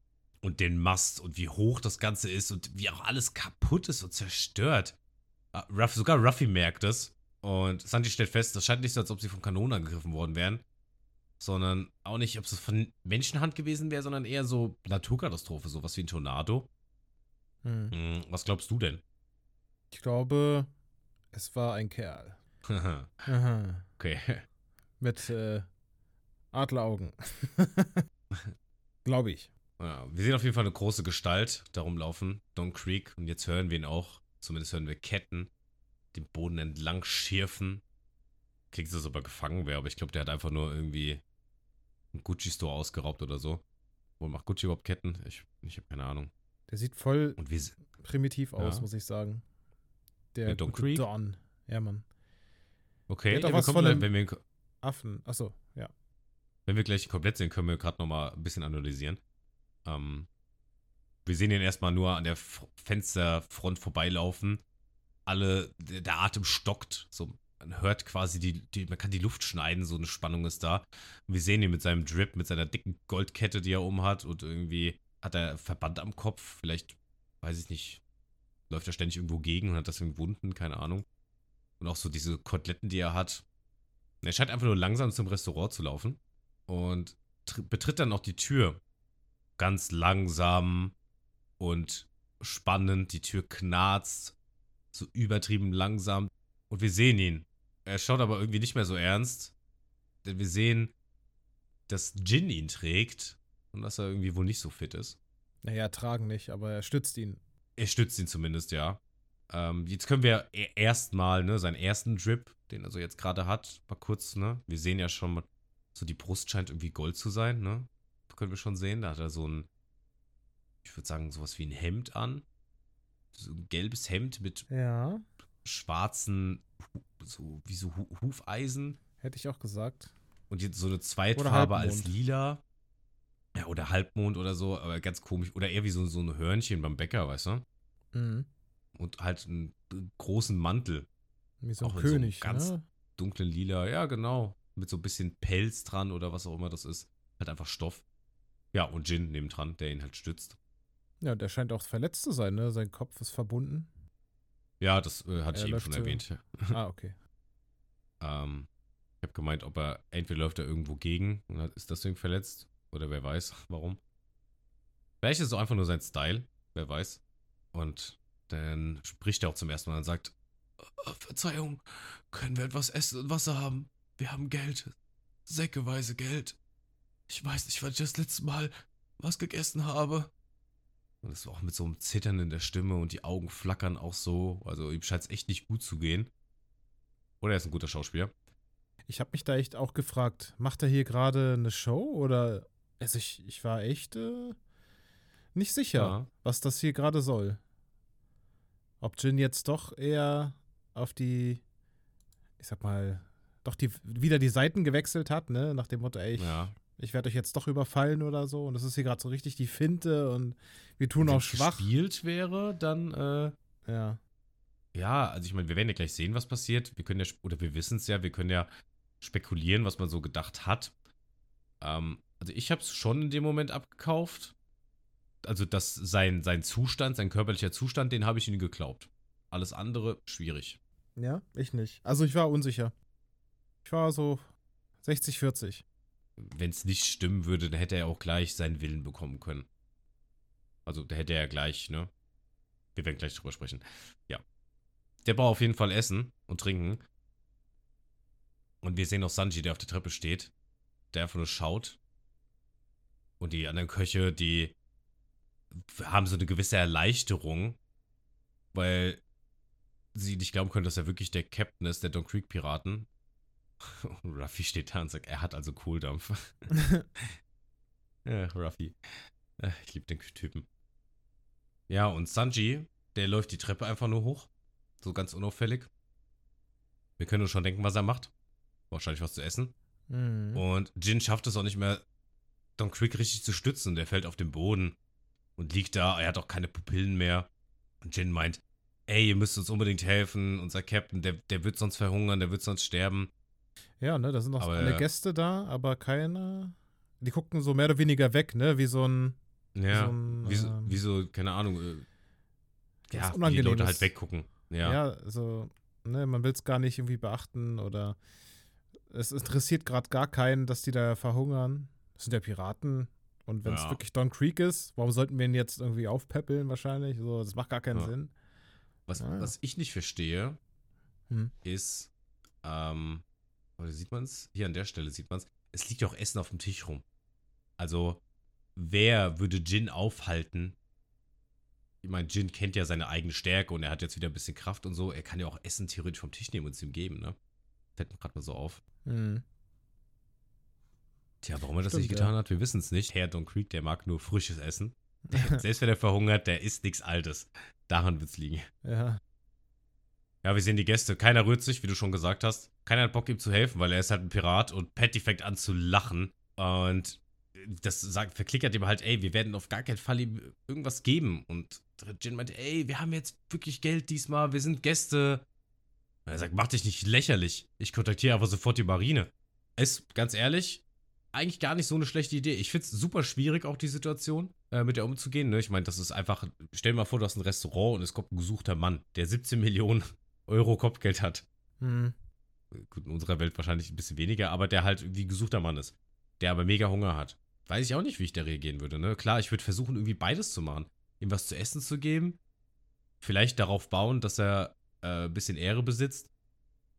und den Mast und wie hoch das Ganze ist und wie auch alles kaputt ist und zerstört. Ah, Ruff, sogar Ruffy merkt es. Und Sanji stellt fest, das scheint nicht so, als ob sie von Kanonen angegriffen worden wären. Sondern auch nicht, ob es von Menschenhand gewesen wäre, sondern eher so Naturkatastrophe, sowas wie ein Tornado. Hm. Hm, was glaubst du denn? Ich glaube, es war ein Kerl. Aha. okay. Mit äh, Adleraugen. Glaube ich. Ja, wir sehen auf jeden Fall eine große Gestalt darum laufen, Don Creek. Und jetzt hören wir ihn auch, zumindest hören wir Ketten, den Boden entlang schirfen. Klingt ob er gefangen wäre, aber ich glaube, der hat einfach nur irgendwie einen Gucci-Store ausgeraubt oder so. Wo macht Gucci überhaupt Ketten? Ich, ich habe keine Ahnung. Der sieht voll primitiv aus, Ja. muss ich sagen. Der, Der Don Creek? Don. Ja, Mann. okay, Der hat ja, was kommen von einem- wenn, wir, Affen. Achso, ja. wenn wir gleich komplett sehen, können wir gerade nochmal ein bisschen analysieren. Ähm, wir sehen ihn erstmal nur an der F Fensterfront vorbeilaufen. Alle, der, der Atem stockt. So, man hört quasi die, die, man kann die Luft schneiden, so eine Spannung ist da. Und wir sehen ihn mit seinem Drip, mit seiner dicken Goldkette, die er oben hat. Und irgendwie hat er Verband am Kopf. Vielleicht, weiß ich nicht, läuft er ständig irgendwo gegen und hat deswegen Wunden, keine Ahnung. Und auch so diese Koteletten, die er hat. Er scheint einfach nur langsam zum Restaurant zu laufen und tr- betritt dann auch die Tür. Ganz langsam und spannend. Die Tür knarzt. So übertrieben langsam. Und wir sehen ihn. Er schaut aber irgendwie nicht mehr so ernst. Denn wir sehen, dass Jin ihn trägt. Und dass er irgendwie wohl nicht so fit ist. Naja, tragen nicht, aber er stützt ihn. Er stützt ihn zumindest, ja. Ähm, jetzt können wir e- erstmal, ne, seinen ersten Drip, den er so jetzt gerade hat, mal kurz, ne? Wir sehen ja schon, so die Brust scheint irgendwie Gold zu sein, ne? Können wir schon sehen. Da hat er so ein, ich würde sagen, sowas wie ein Hemd an. So ein gelbes Hemd mit Ja, schwarzen, so wie so Hu Hufeisen. hätte ich auch gesagt. Und jetzt so eine Zweitfarbe als lila. Ja, oder Halbmond oder so, aber ganz komisch. Oder eher wie so, so ein Hörnchen beim Bäcker, weißt du? Mhm. Und halt einen großen Mantel. Wie so ein Auch in so König, ganz- ne? dunklen Lila, ja, genau. Mit so ein bisschen Pelz dran oder was auch immer das ist. Halt einfach Stoff. Ja, und Jin nebendran, der ihn halt stützt. Ja, der scheint auch verletzt zu sein, ne? Sein Kopf ist verbunden. Ja, das äh, hatte Er ich eben schon erwähnt. ah, okay. Ähm, ich habe gemeint, ob er entweder läuft er irgendwo gegen und ist deswegen verletzt oder wer weiß warum. Vielleicht ist es auch einfach nur sein Style, wer weiß. Und dann spricht er auch zum ersten Mal und sagt: "Äh, Verzeihung, können wir etwas Essen und Wasser haben? Wir haben Geld. Säckeweise Geld. Ich weiß nicht, wann ich das letzte Mal was gegessen habe. Und das war auch mit so einem Zittern in der Stimme und die Augen flackern auch so. Also ihm scheint es echt nicht gut zu gehen. Oder er ist ein guter Schauspieler. Ich habe mich da echt auch gefragt, macht er hier gerade eine Show oder also ich, ich war echt äh, nicht sicher, Ja. was das hier gerade soll. Ob Jin jetzt doch eher auf die, ich sag mal, doch die, wieder die Seiten gewechselt hat, ne? Nach dem Motto, ey, ich, Ja. ich werde euch jetzt doch überfallen oder so. Und das ist hier gerade so richtig die Finte und wir tun Wenn auch es schwach. gespielt wäre, dann, äh, Ja. ja, also ich meine, wir werden ja gleich sehen, was passiert. Wir können ja, oder wir wissen es ja, wir können ja spekulieren, was man so gedacht hat. Ähm, also ich habe es schon in dem Moment abgekauft. Also dass sein, sein Zustand, sein körperlicher Zustand, den habe ich ihnen geglaubt. Alles andere, schwierig. Ja, ich nicht. Also ich war unsicher. Ich war so 60, 40. Wenn es nicht stimmen würde, dann hätte er auch gleich seinen Willen bekommen können. Also, da hätte er ja gleich, ne? Wir werden gleich drüber sprechen. Ja. Der braucht auf jeden Fall Essen und Trinken. Und wir sehen auch Sanji, der auf der Treppe steht, der einfach nur schaut. Und die anderen Köche, die haben so eine gewisse Erleichterung, weil sie nicht glauben können, dass er wirklich der Captain ist der Don Creek Piraten. Und Ruffy steht da und sagt, er hat also Kohldampf. ja, Ruffy. Ich liebe den Typen. Ja, und Sanji, der läuft die Treppe einfach nur hoch. So ganz unauffällig. Wir können uns schon denken, was er macht. Wahrscheinlich was zu essen. Mhm. Und Jin schafft es auch nicht mehr, Don Quick richtig zu stützen. Der fällt auf den Boden und liegt da. Er hat auch keine Pupillen mehr. Und Jin meint, ey, ihr müsst uns unbedingt helfen. Unser Captain, der, der wird sonst verhungern, der wird sonst sterben. Ja, ne, da sind noch Aber, alle äh, Gäste da, aber keine. Die gucken so mehr oder weniger weg, ne? Wie so ein. Ja, so ein, wie, so, ähm, wie so, keine Ahnung. Äh, ja, die. Leute halt weggucken. Ja. Ja, so, ne, man will es gar nicht irgendwie beachten oder es interessiert gerade gar keinen, dass die da verhungern. Das sind ja Piraten. Und wenn es Ja. wirklich Don Creek ist, warum sollten wir ihn jetzt irgendwie aufpäppeln wahrscheinlich? So, das macht gar keinen Ja. Sinn. Was, Ah, ja. was ich nicht verstehe, Hm. ist, ähm, oder sieht man es? Hier an der Stelle sieht man es. Es liegt ja auch Essen auf dem Tisch rum. Also, wer würde Jin aufhalten? Ich meine, Jin kennt ja seine eigene Stärke und er hat jetzt wieder ein bisschen Kraft und so. Er kann ja auch Essen theoretisch vom Tisch nehmen und es ihm geben, ne? Fällt mir gerade mal so auf. Mhm. Tja, warum er das Stimmt, nicht getan hat, wir wissen es nicht. Herr Don Creek, der mag nur frisches Essen. Selbst wenn er verhungert, der isst nichts Altes. Daran wird's liegen. Ja. Ja, wir sehen die Gäste. Keiner rührt sich, wie du schon gesagt hast. Keiner hat Bock, ihm zu helfen, weil er ist halt ein Pirat und Patty fängt an zu lachen. Und das sagt, verklickert ihm halt, ey, wir werden auf gar keinen Fall ihm irgendwas geben. Und Jin meint, ey, wir haben jetzt wirklich Geld diesmal, wir sind Gäste. Und er sagt, mach dich nicht lächerlich. Ich kontaktiere aber sofort die Marine. Ist, ganz ehrlich, eigentlich gar nicht so eine schlechte Idee. Ich finde es super schwierig, auch die Situation, äh, mit der umzugehen. Ne? Ich meine, das ist einfach, stell dir mal vor, du hast ein Restaurant und es kommt ein gesuchter Mann, der 17 Millionen Euro Kopfgeld hat. Mhm. Gut, in unserer Welt wahrscheinlich ein bisschen weniger, aber der halt irgendwie gesuchter Mann ist. Der aber mega Hunger hat. Weiß ich auch nicht, wie ich da reagieren würde. Ne? Klar, ich würde versuchen, irgendwie beides zu machen. Ihm was zu essen zu geben. Vielleicht darauf bauen, dass er äh, ein bisschen Ehre besitzt.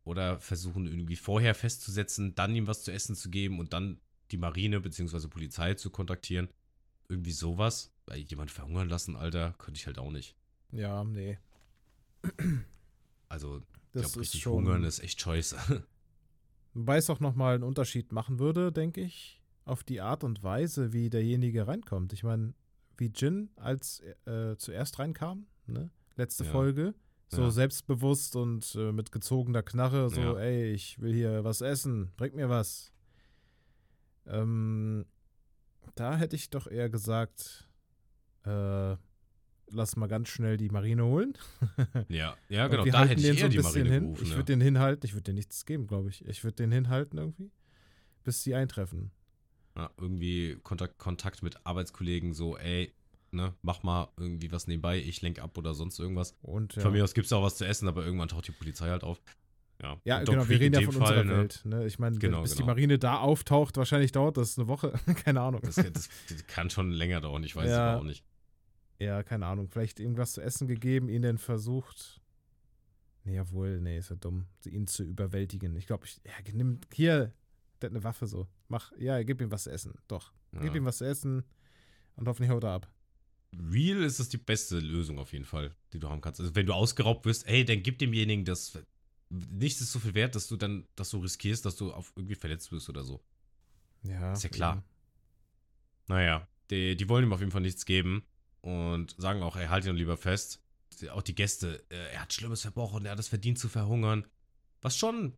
Oder versuchen, irgendwie vorher festzusetzen, dann ihm was zu essen zu geben und dann die Marine bzw. Polizei zu kontaktieren. Irgendwie sowas. Weil jemand verhungern lassen, Alter, könnte ich halt auch nicht. Ja, nee. Also, ich Das glaube, ist richtig schon. hungern ist echt scheiße. Wobei es auch nochmal einen Unterschied machen würde, denke ich, auf die Art und Weise, wie derjenige reinkommt. Ich meine, wie Jin als äh, zuerst reinkam, ne? Letzte Ja. Folge. So Ja. selbstbewusst und äh, mit gezogener Knarre, so, Ja. ey, ich will hier was essen, bringt mir was. Ähm, da hätte ich doch eher gesagt, äh, lass mal ganz schnell die Marine holen. ja, ja, genau. Da hätte ich so eher ein die Marine hin. gerufen. Ich ja. würde den hinhalten, ich würde den nichts geben, glaube ich. Ich würde den hinhalten irgendwie, bis sie eintreffen. Ja, irgendwie Kontakt, Kontakt mit Arbeitskollegen, so, ey, ne, mach mal irgendwie was nebenbei, ich lenk ab oder sonst irgendwas. Und ja, Von mir aus gibt es auch was zu essen, aber irgendwann taucht die Polizei halt auf. Ja, ja Und genau, wir reden ja von Fall, unserer ne, Welt. Ne? Ich meine, Genau, bis die genau. Marine da auftaucht, wahrscheinlich dauert das eine Woche. keine Ahnung. Das, das, das kann schon länger dauern, ich weiß es Ja. aber auch nicht. ja, keine Ahnung. Vielleicht irgendwas zu essen gegeben, ihn dann versucht. Nee, jawohl, nee, ist ja dumm, ihn zu überwältigen. Ich glaube, ich, ja, nimm hier, der hat eine Waffe so. Mach, ja, gib ihm was zu essen. Doch. Gib Ja. ihm was zu essen und hoffentlich haut er ab. Real ist es die beste Lösung auf jeden Fall, die du haben kannst. Also wenn du ausgeraubt wirst, ey, dann gib demjenigen das. Nichts ist so viel wert, dass du dann, dass du riskierst, dass du auf irgendwie verletzt wirst oder so. Ja. Ist ja klar. eben. Naja, die, die wollen ihm auf jeden Fall nichts geben und sagen auch, ey, halt ihn lieber fest. Auch die Gäste, äh, er hat Schlimmes verbrochen, er hat es verdient zu verhungern. Was schon,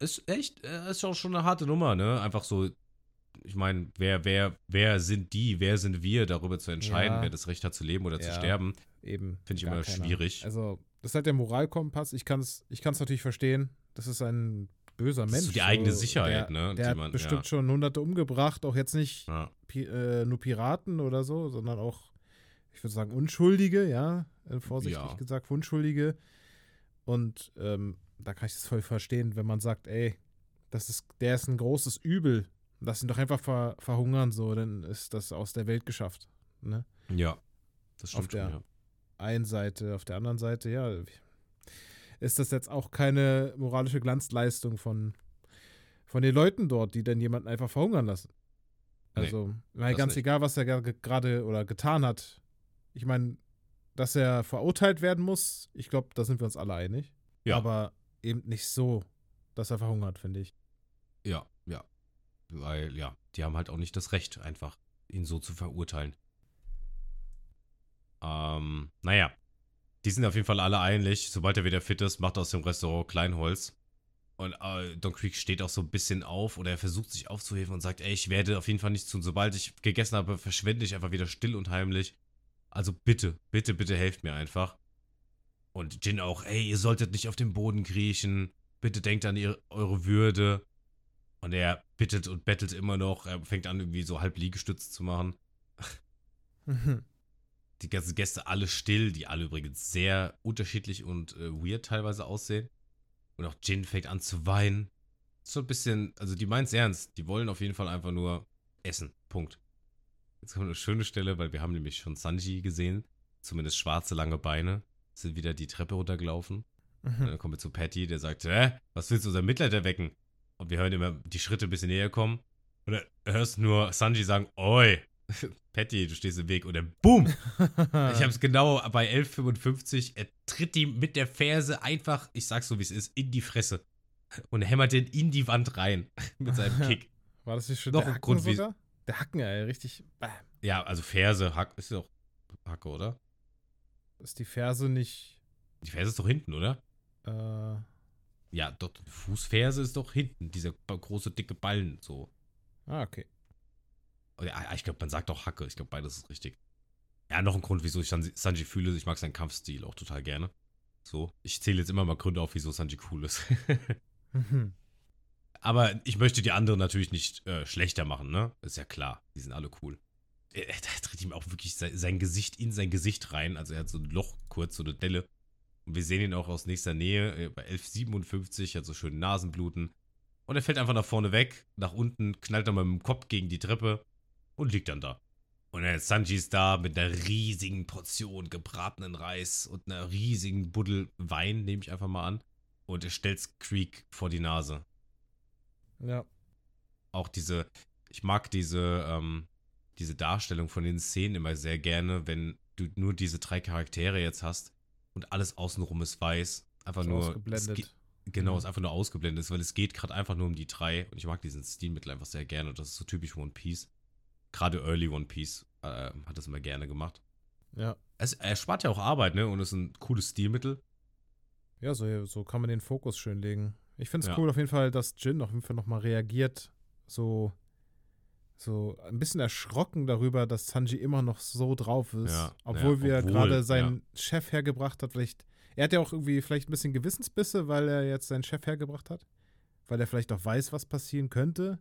ist echt, äh, ist auch schon eine harte Nummer, ne? Einfach so, ich meine, wer, wer, wer sind die, wer sind wir, darüber zu entscheiden, Ja. wer das Recht hat zu leben oder zu Ja. sterben. Eben. Finde ich immer schwierig. Also, das ist halt der Moralkompass. Ich kann es ich kann's natürlich verstehen. Das ist ein böser Das Mensch. ist so die eigene so, Sicherheit, der, ne, Der man- bestimmt ja. schon Hunderte umgebracht, auch jetzt nicht Ja, Pi äh, nur Piraten oder so, sondern auch, ich würde sagen, Unschuldige, ja, äh, vorsichtig Ja. gesagt, Unschuldige. Und ähm, da kann ich das voll verstehen, wenn man sagt, ey, das ist, der ist ein großes Übel. Lass ihn doch einfach ver verhungern, so, dann ist das aus der Welt geschafft. Ne? ja. Das stimmt schon, der- ja. Einen Seite, auf der anderen Seite, ja, ist das jetzt auch keine moralische Glanzleistung von, von den Leuten dort, die dann jemanden einfach verhungern lassen. Nee, Also, das ganz nicht. egal, was er ger- gerade oder getan hat. Ich meine, dass er verurteilt werden muss, ich glaube, da sind wir uns alle einig. Ja. Aber eben nicht so, dass er verhungert, finde ich. Ja, ja. Weil, ja, die haben halt auch nicht das Recht, einfach ihn so zu verurteilen. Ähm, naja. Die sind auf jeden Fall alle einig. Sobald er wieder fit ist, macht er aus dem Restaurant Kleinholz. Und äh, Don Creek steht auch so ein bisschen auf oder er versucht sich aufzuheben und sagt, ey, ich werde auf jeden Fall nichts tun. Sobald ich gegessen habe, verschwinde ich einfach wieder still und heimlich. Also bitte, bitte, bitte helft mir einfach. Und Jin auch, ey, ihr solltet nicht auf dem Boden kriechen. Bitte denkt an ihr, eure Würde. Und er bittet und bettelt immer noch. Er fängt an, irgendwie so halb Liegestütz zu machen. Die ganzen Gäste alle still, die alle übrigens sehr unterschiedlich und äh, weird teilweise aussehen. Und auch Jin fängt an zu weinen. So ein bisschen, also die meint's ernst. Die wollen auf jeden Fall einfach nur essen. Punkt. Jetzt kommt eine schöne Stelle, weil wir haben nämlich schon Sanji gesehen. Zumindest schwarze, lange Beine. Sind wieder die Treppe runtergelaufen. Und dann kommen wir zu Patty, der sagt, hä, was willst du unser Mitleid erwecken? Und wir hören immer die Schritte ein bisschen näher kommen. Und dann hörst du nur Sanji sagen, oi, Patty, du stehst im Weg. Und dann boom. Ich habe es genau bei 11,55. Er tritt ihm mit der Ferse einfach, ich sag's so wie es ist, in die Fresse. Und hämmert den in die Wand rein mit seinem Kick. War das nicht schon Noch der Hacken Grund, sogar? Der Hacken, ey, richtig. Bam. Ja, also Ferse, Hack, ist doch Hacke, oder? Ist die Ferse nicht. Die Ferse ist doch hinten, oder? Äh, Ja, doch, die Fußferse ist doch hinten, dieser große, dicke Ballen, so. ah, okay. Ich glaube, man sagt auch Hacke. Ich glaube, beides ist richtig. Ja, noch ein Grund, wieso ich Sanji, Sanji fühle. Ich mag seinen Kampfstil auch total gerne. So, ich zähle jetzt immer mal Gründe auf, wieso Sanji cool ist. Mhm. Aber ich möchte die anderen natürlich nicht äh, schlechter machen, ne? Ist ja klar. Die sind alle cool. Er, er tritt ihm auch wirklich sein, sein Gesicht in sein Gesicht rein. Also er hat so ein Loch kurz, so eine Delle. Und wir sehen ihn auch aus nächster Nähe äh, bei 11,57, hat so schön Nasenbluten. Und er fällt einfach nach vorne weg, nach unten, knallt dann mit dem Kopf gegen die Treppe und liegt dann da. Und dann ist Sanji ist da mit einer riesigen Portion gebratenen Reis und einer riesigen Buddel Wein, nehme ich einfach mal an. Und er stellt Creek vor die Nase Ja. auch diese, ich mag diese, ähm, diese Darstellung von den Szenen immer sehr gerne, wenn du nur diese drei Charaktere jetzt hast und alles außenrum ist weiß. Einfach So nur. Ausgeblendet. genau, Mhm. es einfach nur ausgeblendet ist, weil es geht gerade einfach nur um die drei und ich mag diesen Stilmittel einfach sehr gerne und das ist so typisch One Piece. Gerade Early One Piece äh, hat das immer gerne gemacht. Ja. Es, er spart ja auch Arbeit, ne? Und ist ein cooles Stilmittel. Ja, so, so kann man den Fokus schön legen. Ich finde es Ja. cool auf jeden Fall, dass Jin auf jeden Fall nochmal reagiert. So, so ein bisschen erschrocken darüber, dass Sanji immer noch so drauf ist. Ja, obwohl ja, wir obwohl, gerade seinen Chef hergebracht hat. Vielleicht, er hat ja auch irgendwie vielleicht ein bisschen Gewissensbisse, weil er jetzt seinen Chef hergebracht hat. Weil er vielleicht auch weiß, was passieren könnte.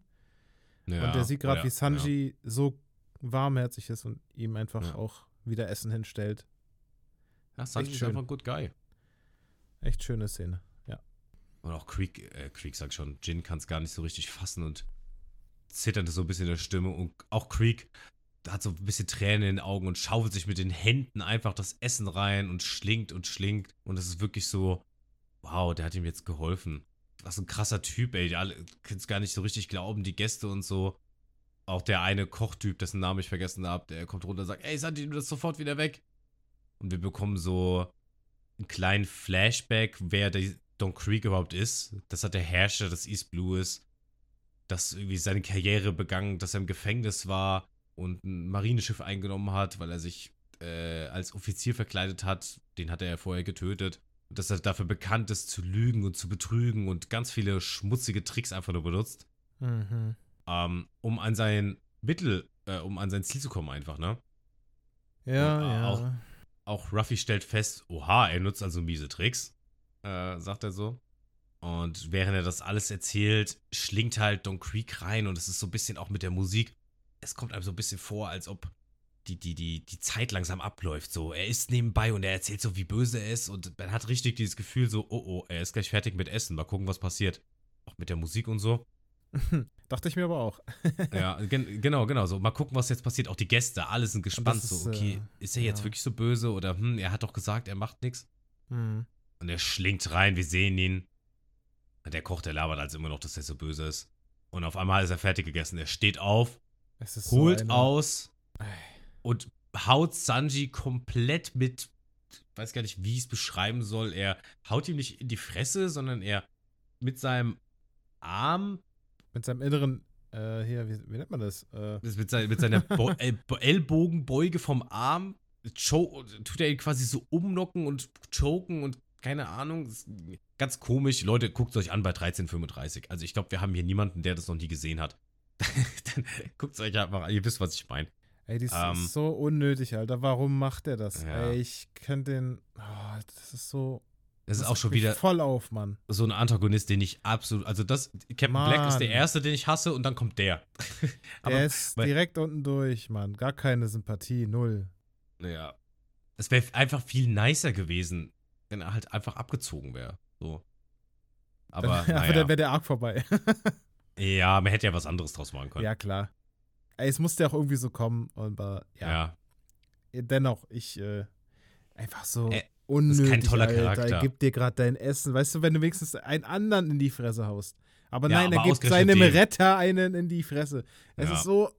Ja, und er sieht gerade, ja, wie Sanji so warmherzig ist und ihm einfach Ja. auch wieder Essen hinstellt. Ja, ja Sanji ist einfach ein good guy. Echt schöne Szene. Ja. Und auch Creek, äh, Creek sagt schon, Jin kann es gar nicht so richtig fassen und zitterte so ein bisschen in der Stimme. Und auch Creek hat so ein bisschen Tränen in den Augen und schaufelt sich mit den Händen einfach das Essen rein und schlingt und schlingt. Und es ist wirklich so, wow, der hat ihm jetzt geholfen. Was ein krasser Typ, ey. Die alle können es gar nicht so richtig glauben, die Gäste und so. Auch der eine Kochtyp, dessen Namen ich vergessen habe, der kommt runter und sagt, ey, Sandy, du bist sofort wieder weg. Und wir bekommen so einen kleinen Flashback, wer der Don Creek überhaupt ist. Das hat der Herrscher des East Blues, dass irgendwie seine Karriere begangen, dass er im Gefängnis war und ein Marineschiff eingenommen hat, weil er sich äh, als Offizier verkleidet hat. Den hat er ja vorher getötet. Dass er dafür bekannt ist, zu lügen und zu betrügen und ganz viele schmutzige Tricks einfach nur benutzt, Mhm. ähm, um an sein Mittel, äh, um an sein Ziel zu kommen einfach, ne? Ja, Und, äh, ja. auch- Auch Ruffy stellt fest, oha, er nutzt also miese Tricks, äh, sagt er so. Und während er das alles erzählt, schlingt halt Don Creek rein und es ist so ein bisschen auch mit der Musik. Es kommt einem so ein bisschen vor, als ob die, die, die, die Zeit langsam abläuft. So, er ist nebenbei und er erzählt so, wie böse er ist und man hat richtig dieses Gefühl so, oh oh, er ist gleich fertig mit Essen. Mal gucken, was passiert. Auch mit der Musik und so. Dachte ich mir aber auch. Ja, gen genau, genau. So, mal gucken, was jetzt passiert. Auch die Gäste, alle sind gespannt. ist, so, okay, äh, ist er jetzt ja. wirklich so böse oder hm, er hat doch gesagt, er macht nichts. Mhm. Und er schlingt rein, wir sehen ihn. Und der Koch, der labert also immer noch, dass er so böse ist. Und auf einmal ist er fertig gegessen. Er steht auf, Es ist holt so eine- aus. Und haut Sanji komplett mit, ich weiß gar nicht, wie ich es beschreiben soll. Er haut ihm nicht in die Fresse, sondern er mit seinem Arm, Mit seinem inneren, äh, hier, wie, wie nennt man das? Äh, mit, sein, mit seiner Bo El Ellbogenbeuge vom Arm, tut er ihn quasi so umnocken und choken und keine Ahnung. Ganz komisch. Leute, guckt es euch an bei 1335. Also ich glaube, wir haben hier niemanden, der das noch nie gesehen hat. Dann guckt es euch einfach an. Ihr wisst, was ich meine. Ey, das Ähm. ist so unnötig, Alter. Warum macht er das? Ja. Ey, ich könnte den. Oh, das ist so. Das ist das auch schon wieder Voll auf, Mann. so ein Antagonist, den ich absolut. Also das. Captain Black ist der Mann. erste, den ich hasse, und dann kommt der. Der ist weil- direkt unten durch, Mann. Gar keine Sympathie, null. Ja. Es wäre einfach viel nicer gewesen, wenn er halt einfach abgezogen wäre. So. Aber, Dann, naja. dann wäre der Arc vorbei. ja, man hätte ja was anderes draus machen können. ja, klar. Es musste ja auch irgendwie so kommen, aber ja. ja. Dennoch, ich, äh, einfach so. Ä- unnötig, kein toller Alter. Charakter. Gib dir gerade dein Essen. Weißt du, wenn du wenigstens einen anderen in die Fresse haust. Aber Ja, nein, er gibt seinem den. Retter einen in die Fresse. Es Ja. ist so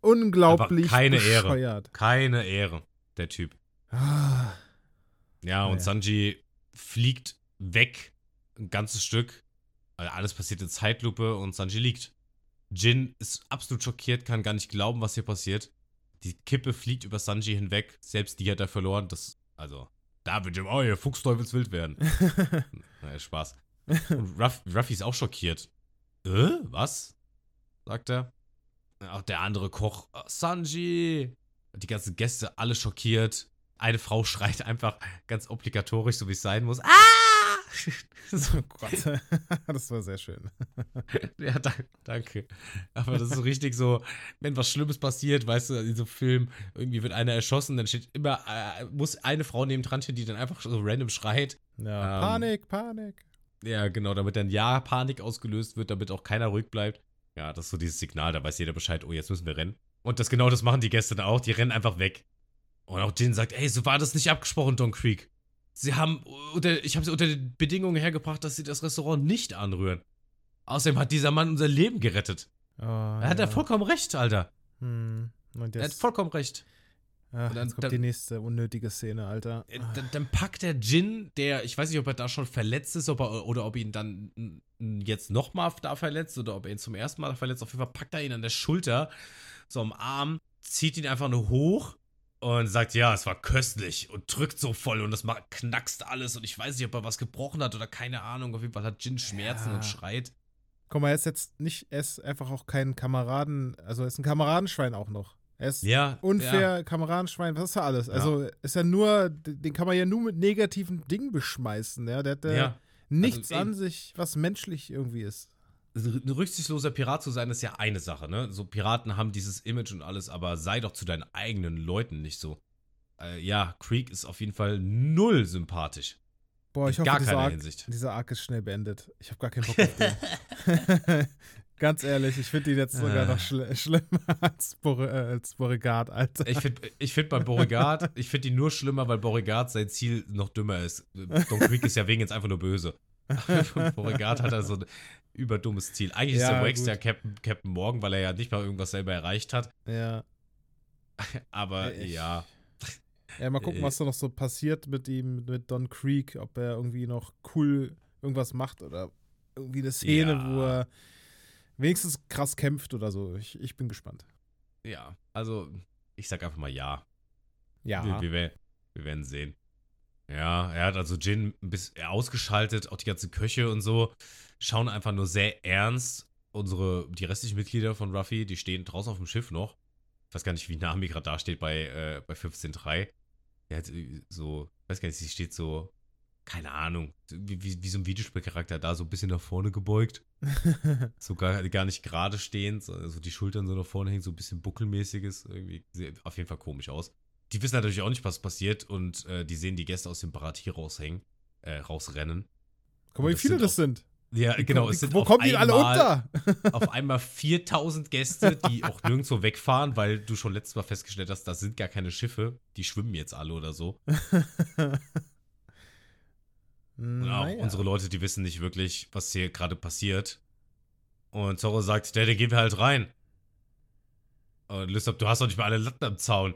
unglaublich Aber keine Ehre. bescheuert. Keine Ehre, der Typ. Ah, Ja, und Naja. Sanji fliegt weg, ein ganzes Stück. Alles passiert in Zeitlupe und Sanji liegt. Jin ist absolut schockiert, kann gar nicht glauben, was hier passiert. Die Kippe fliegt über Sanji hinweg. Selbst die hat er verloren. Das, also, da wird Jim, oh, ihr Fuchsteufelswild werden. naja, Spaß. Und Ruff, Ruffy ist auch schockiert. Äh, was? sagt er. Auch der andere Koch, "Ah, Sanji. Die ganzen Gäste, alle schockiert. Eine Frau schreit einfach ganz obligatorisch, so wie es sein muss. Ah! so, oh Gott. das war sehr schön. ja, da, danke. Aber das ist so richtig so, wenn was Schlimmes passiert, weißt du, in so einem Film, irgendwie wird einer erschossen, dann steht immer, äh, muss eine Frau neben dran stehen, die dann einfach so random schreit. Ja, Ähm, Panik, Panik. Ja, genau, damit dann ja Panik ausgelöst wird, damit auch keiner ruhig bleibt. Ja, das ist so dieses Signal, da weiß jeder Bescheid, oh, jetzt müssen wir rennen. Und das genau das machen die Gäste dann auch, die rennen einfach weg. Und auch Jin sagt, ey, so war das nicht abgesprochen, Don Creek. Sie haben, unter, ich habe sie unter den Bedingungen hergebracht, dass sie das Restaurant nicht anrühren. Außerdem hat dieser Mann unser Leben gerettet. Oh, Er hat ja ja. vollkommen recht, Alter. Hm. Er hat vollkommen recht. ach, dann- kommt dann- die nächste unnötige Szene, Alter. Äh, Dann, dann packt der Jin, der, ich weiß nicht, ob er da schon verletzt ist ob er, oder ob ihn dann jetzt nochmal da verletzt oder ob er ihn zum ersten Mal verletzt. Auf jeden Fall packt er ihn an der Schulter, so am Arm, zieht ihn einfach nur hoch und sagt, ja, es war köstlich und drückt so voll und das macht, knackst alles und ich weiß nicht, ob er was gebrochen hat oder keine Ahnung. Auf jeden Fall hat Jin Schmerzen Ja. und schreit. Guck mal, er ist jetzt nicht, er ist einfach auch kein Kameraden, also er ist ein Kameradenschwein auch noch. Er ist Ja. unfair, Ja. Kameradenschwein, was ist da alles? Also ist ja nur, den kann man ja nur mit negativen Dingen beschmeißen, ja. Der hat äh, ja. nichts Also, an sich, was menschlich irgendwie ist. Ein rücksichtsloser Pirat zu sein, ist ja eine Sache, ne? So Piraten haben dieses Image und alles, aber sei doch zu deinen eigenen Leuten nicht so. Äh, ja, Creek ist auf jeden Fall null sympathisch. Boah, ich In hoffe, gar dieser Arc, Hinsicht. dieser Arc ist schnell beendet. Ich habe gar keinen Bock auf den. Ganz ehrlich, ich finde ihn jetzt sogar Ah. noch schl schlimmer als, Bore, äh, als Beauregard, Alter. Ich finde ich find bei Beauregard, ich finde ihn nur schlimmer, weil Beauregard sein Ziel noch dümmer ist. Don Creek ist ja wegen jetzt einfach nur böse. Beauregard hat also überdummes Ziel. Eigentlich ist Ja, der Wax gut. ja Captain, Captain Morgan, weil er ja nicht mal irgendwas selber erreicht hat. Ja. Aber Ich- ja, Ja, mal gucken, Äh, was da noch so passiert mit ihm, mit Don Creek, ob er irgendwie noch cool irgendwas macht oder irgendwie eine Szene, Ja. wo er wenigstens krass kämpft oder so. Ich, ich bin gespannt. ja, also ich sag einfach mal ja. Ja. Wir, wir, wir werden sehen. Ja, er hat also Jin ein bisschen ausgeschaltet, auch die ganzen Köche und so. Schauen einfach nur sehr ernst. Unsere, die restlichen Mitglieder von Ruffy, die stehen draußen auf dem Schiff noch. Ich weiß gar nicht, wie Nami gerade da steht bei, äh, bei 15.3. Er hat äh, so, ich weiß gar nicht, sie steht so, keine Ahnung, wie, wie, wie so ein Videospielcharakter da, so ein bisschen nach vorne gebeugt. So gar, gar nicht gerade stehend, so also die Schultern so nach vorne hängen, so ein bisschen buckelmäßiges. Irgendwie sieht auf jeden Fall komisch aus. Die wissen natürlich auch nicht, was passiert und äh, die sehen die Gäste aus dem Baratier raushängen, äh, rausrennen. Guck mal, wie viele sind das auch- sind. Ja, Wie genau. sind wo kommen die alle unter? Auf einmal 4000 Gäste, die auch nirgendwo wegfahren, weil du schon letztes Mal festgestellt hast, das sind gar keine Schiffe. Die schwimmen jetzt alle oder so. Und auch Naja. unsere Leute, die wissen nicht wirklich, was hier gerade passiert. Und Zorro sagt, der, der gehen wir halt rein. Und Lysop, du hast doch nicht mal alle Latten am Zaun.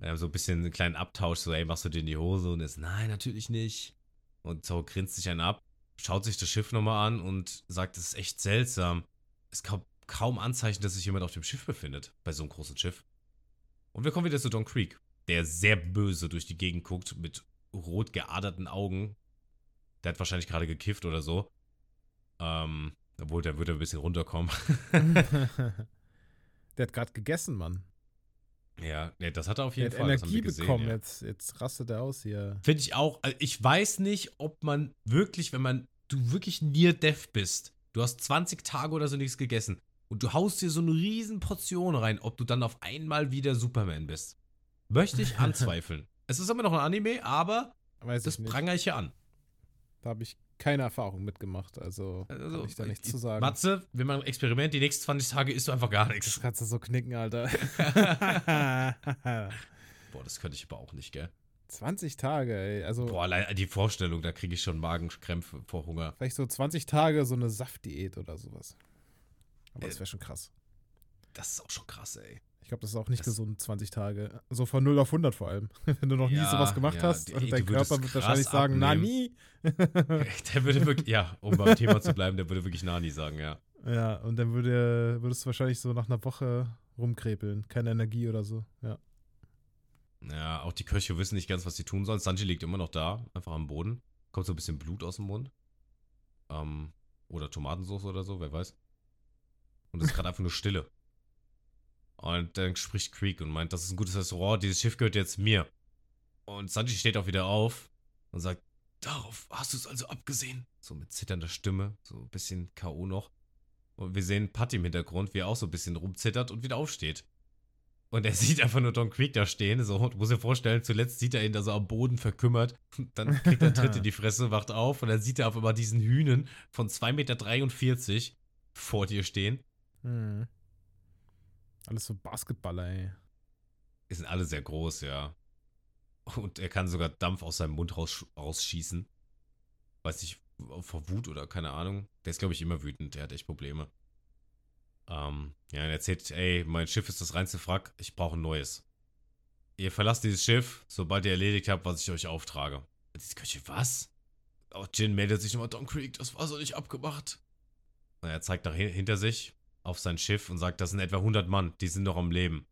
Wir haben so ein bisschen einen kleinen Abtausch, so, ey, machst du dir in die Hose? Und er ist, nein, natürlich nicht. Und Zorro grinst sich einen ab, schaut sich das Schiff nochmal an und sagt, das ist echt seltsam. Es kaum, kaum Anzeichen, dass sich jemand auf dem Schiff befindet, bei so einem großen Schiff. Und wir kommen wieder zu Don Creek, der sehr böse durch die Gegend guckt, mit rot geaderten Augen. Der hat wahrscheinlich gerade gekifft oder so. Ähm, obwohl, der würde ein bisschen runterkommen. Der hat gerade gegessen, Mann. Ja, nee, das hat er auf Der jeden hat Fall. Energie gesehen, bekommen. ja. Jetzt, jetzt rastet er aus hier. Finde ich auch. Also ich weiß nicht, ob man wirklich, wenn man, du wirklich near death bist, du hast 20 Tage oder so nichts gegessen und du haust dir so eine riesen Portion rein, ob du dann auf einmal wieder Superman bist. Möchte ich anzweifeln. es ist immer noch ein Anime, aber Weiß das prangere ich hier an. Da habe ich keine Erfahrung mitgemacht, also, Also, kann ich da nichts ich- zu sagen. Matze, wir machen ein Experiment, die nächsten 20 Tage isst du einfach gar Das nichts. kannst du so knicken, Alter. Boah, das könnte ich aber auch nicht, gell? 20 Tage, ey. Also Boah, allein die Vorstellung, da kriege ich schon Magenkrämpfe vor Hunger. vielleicht so 20 Tage so eine Saftdiät oder sowas. Aber Äh, das wäre schon krass. Das ist auch schon krass, ey. Ich glaube, das ist auch nicht das- gesund, 20 Tage. So von 0 auf 100 vor allem. Wenn du noch nie Ja, sowas gemacht ja, hast ey, dein Körper wird wahrscheinlich sagen, na abnehmen. nie. Der würde wirklich, ja, um beim Thema zu bleiben, der würde wirklich Nani sagen, ja. Ja, und dann würde, würdest du wahrscheinlich so nach einer Woche rumkrepeln. Keine Energie oder so. Ja. Ja, auch die Köche wissen nicht ganz, was sie tun sollen. Sanji liegt immer noch da, einfach am Boden. Kommt so ein bisschen Blut aus dem Mund. Ähm, oder Tomatensauce oder so, wer weiß. Und es ist gerade einfach nur Stille. Und dann spricht Creek und meint, das ist ein gutes Restaurant, dieses Schiff gehört jetzt mir. Und Sanji steht auch wieder auf und sagt, darauf hast du es also abgesehen. So mit zitternder Stimme, so ein bisschen K.O. noch. Und wir sehen Patty im Hintergrund, wie er auch so ein bisschen rumzittert und wieder aufsteht. Und er sieht einfach nur Don Creek da stehen. So, du musst dir vorstellen, zuletzt sieht er ihn da so am Boden verkümmert. Dann kriegt er einen Tritt in die Fresse, wacht auf und dann sieht er auf einmal diesen Hühnen von 2,43 Meter vor dir stehen. Hm. Alles so Basketballer, ey. Die sind alle sehr groß, ja. Und er kann sogar Dampf aus seinem Mund raus, rausschießen. Weiß nicht, vor Wut oder keine Ahnung. Der ist, glaube ich, immer wütend. Der hat echt Probleme. Ähm, ja, und er erzählt, ey, mein Schiff ist das reinste Frack. Ich brauche ein neues. Ihr verlasst dieses Schiff, sobald ihr erledigt habt, was ich euch auftrage. Und diese Köche, was? Auch Jin meldet sich nochmal, Don Creek, das war so nicht abgemacht. Und er zeigt nach hin hinter sich auf sein Schiff und sagt, das sind etwa 100 Mann, die sind noch am Leben.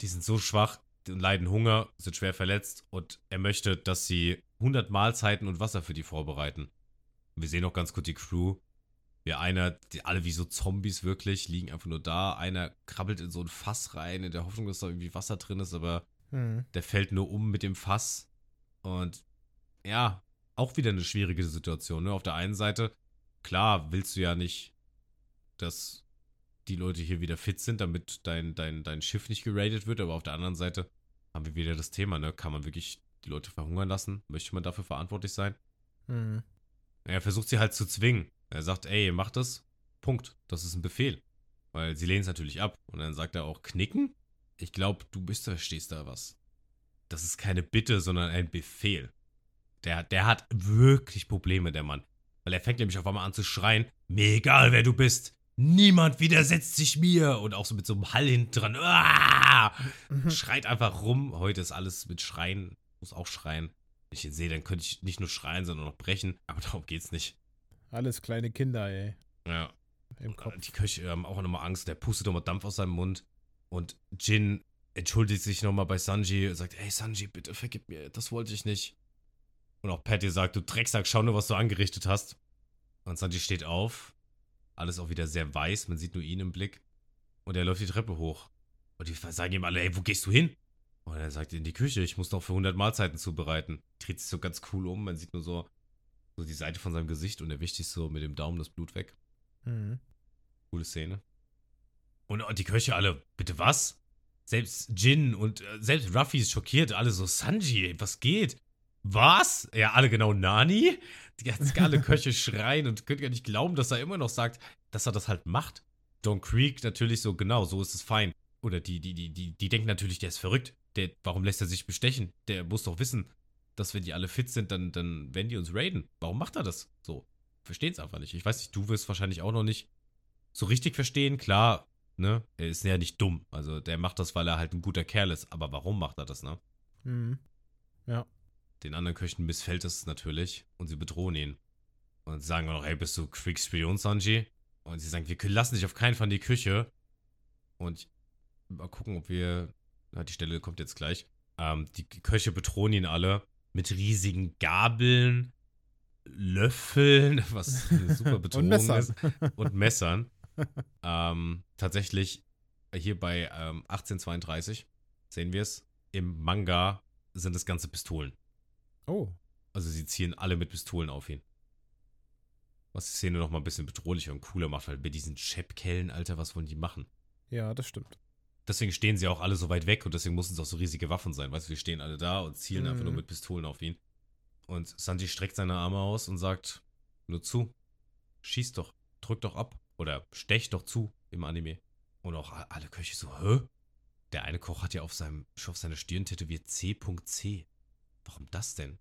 Die sind so schwach und leiden Hunger, sind schwer verletzt und er möchte, dass sie 100 Mahlzeiten und Wasser für die vorbereiten. Und wir sehen auch ganz gut die Crew. wie einer, die alle wie so Zombies wirklich, liegen einfach nur da. Einer krabbelt in so ein Fass rein, in der Hoffnung, dass da irgendwie Wasser drin ist, aber Hm. der fällt nur um mit dem Fass. Und ja, auch wieder eine schwierige Situation. Ne? Auf der einen Seite, klar, willst du ja nicht, dass die Leute hier wieder fit sind, damit dein, dein, dein Schiff nicht geradet wird. Aber auf der anderen Seite haben wir wieder das Thema, ne? Kann man wirklich die Leute verhungern lassen? Möchte man dafür verantwortlich sein? Hm. Er versucht sie halt zu zwingen. Er sagt, ey, mach das. Punkt. Das ist ein Befehl. Weil sie lehnen es natürlich ab. Und dann sagt er auch, knicken? Ich glaube, du bist, verstehst da was. Das ist keine Bitte, sondern ein Befehl. Der, der hat wirklich Probleme, der Mann. Weil er fängt nämlich auf einmal an zu schreien, mir egal, wer du bist. Niemand widersetzt sich mir. Und auch so mit so einem Hall hinten dran. Ah! Schreit einfach rum. Heute ist alles mit Schreien. Muss auch schreien. Wenn ich ihn sehe, dann könnte ich nicht nur schreien, sondern auch brechen. Aber darum geht's nicht. Alles kleine Kinder, ey. Ja. Im Kopf. Die Köche haben auch nochmal Angst. Der pustet nochmal Dampf aus seinem Mund. Und Jin entschuldigt sich nochmal bei Sanji. Sagt, ey Sanji, bitte vergib mir. Das wollte ich nicht. Und auch Patty sagt, du Drecksack, schau nur, was du angerichtet hast. Und Sanji steht auf. Alles auch wieder sehr weiß. Man sieht nur ihn im Blick. Und er läuft die Treppe hoch. Und die sagen ihm alle, ey, wo gehst du hin? Und er sagt, in die Küche. Ich muss noch für 100 Mahlzeiten zubereiten. Dreht sich so ganz cool um. Man sieht nur so, so die Seite von seinem Gesicht. Und er wischt sich so mit dem Daumen das Blut weg. Hm. Coole Szene. Und, und die Köche alle, bitte was? Selbst Jin und äh, selbst Ruffy ist schockiert. Alle so, Sanji, was geht? Was? Ja, alle genau Nani? Die ganzen alle Köche schreien und können gar nicht glauben, dass er immer noch sagt, dass er das halt macht. Don Creek natürlich so, genau, so ist es fein. Oder die, die, die, die, die denken natürlich, der ist verrückt. Der, warum lässt er sich bestechen? Der muss doch wissen, dass wenn die alle fit sind, dann, dann werden die uns raiden. Warum macht er das? So, verstehen es einfach nicht. Ich weiß nicht, du wirst wahrscheinlich auch noch nicht so richtig verstehen. Klar, ne, er ist ja nicht dumm. Also der macht das, weil er halt ein guter Kerl ist. Aber warum macht er das, ne? Hm. Ja. Den anderen Köchen missfällt es natürlich und sie bedrohen ihn. Und sagen auch noch, hey, bist du Quick-Spion, Sanji? Und sie sagen, wir lassen dich auf keinen Fall in die Küche. Und mal gucken, ob wir. Na, die Stelle kommt jetzt gleich. Ähm, die Köche bedrohen ihn alle mit riesigen Gabeln, Löffeln, was eine super Bedrohung Messern. ist. Und Messern. ähm, tatsächlich, hier bei ähm, 1832 sehen wir es. Im Manga sind das ganze Pistolen. Oh. Also sie zielen alle mit Pistolen auf ihn. Was die Szene noch mal ein bisschen bedrohlicher und cooler macht, weil bei diesen Chapkellen, Alter, was wollen die machen? Ja, das stimmt. Deswegen stehen sie auch alle so weit weg und deswegen mussten es auch so riesige Waffen sein. Weißt du, wir stehen alle da und zielen einfach nur Mhm. mit Pistolen auf ihn. Und Sanji streckt seine Arme aus und sagt, nur zu. Schieß doch, drück doch ab. Oder stech doch zu im Anime. Und auch alle Köche so, hä? Der eine Koch hat ja auf seinem, auf seiner Stirn tätowiert C.C. Warum das denn?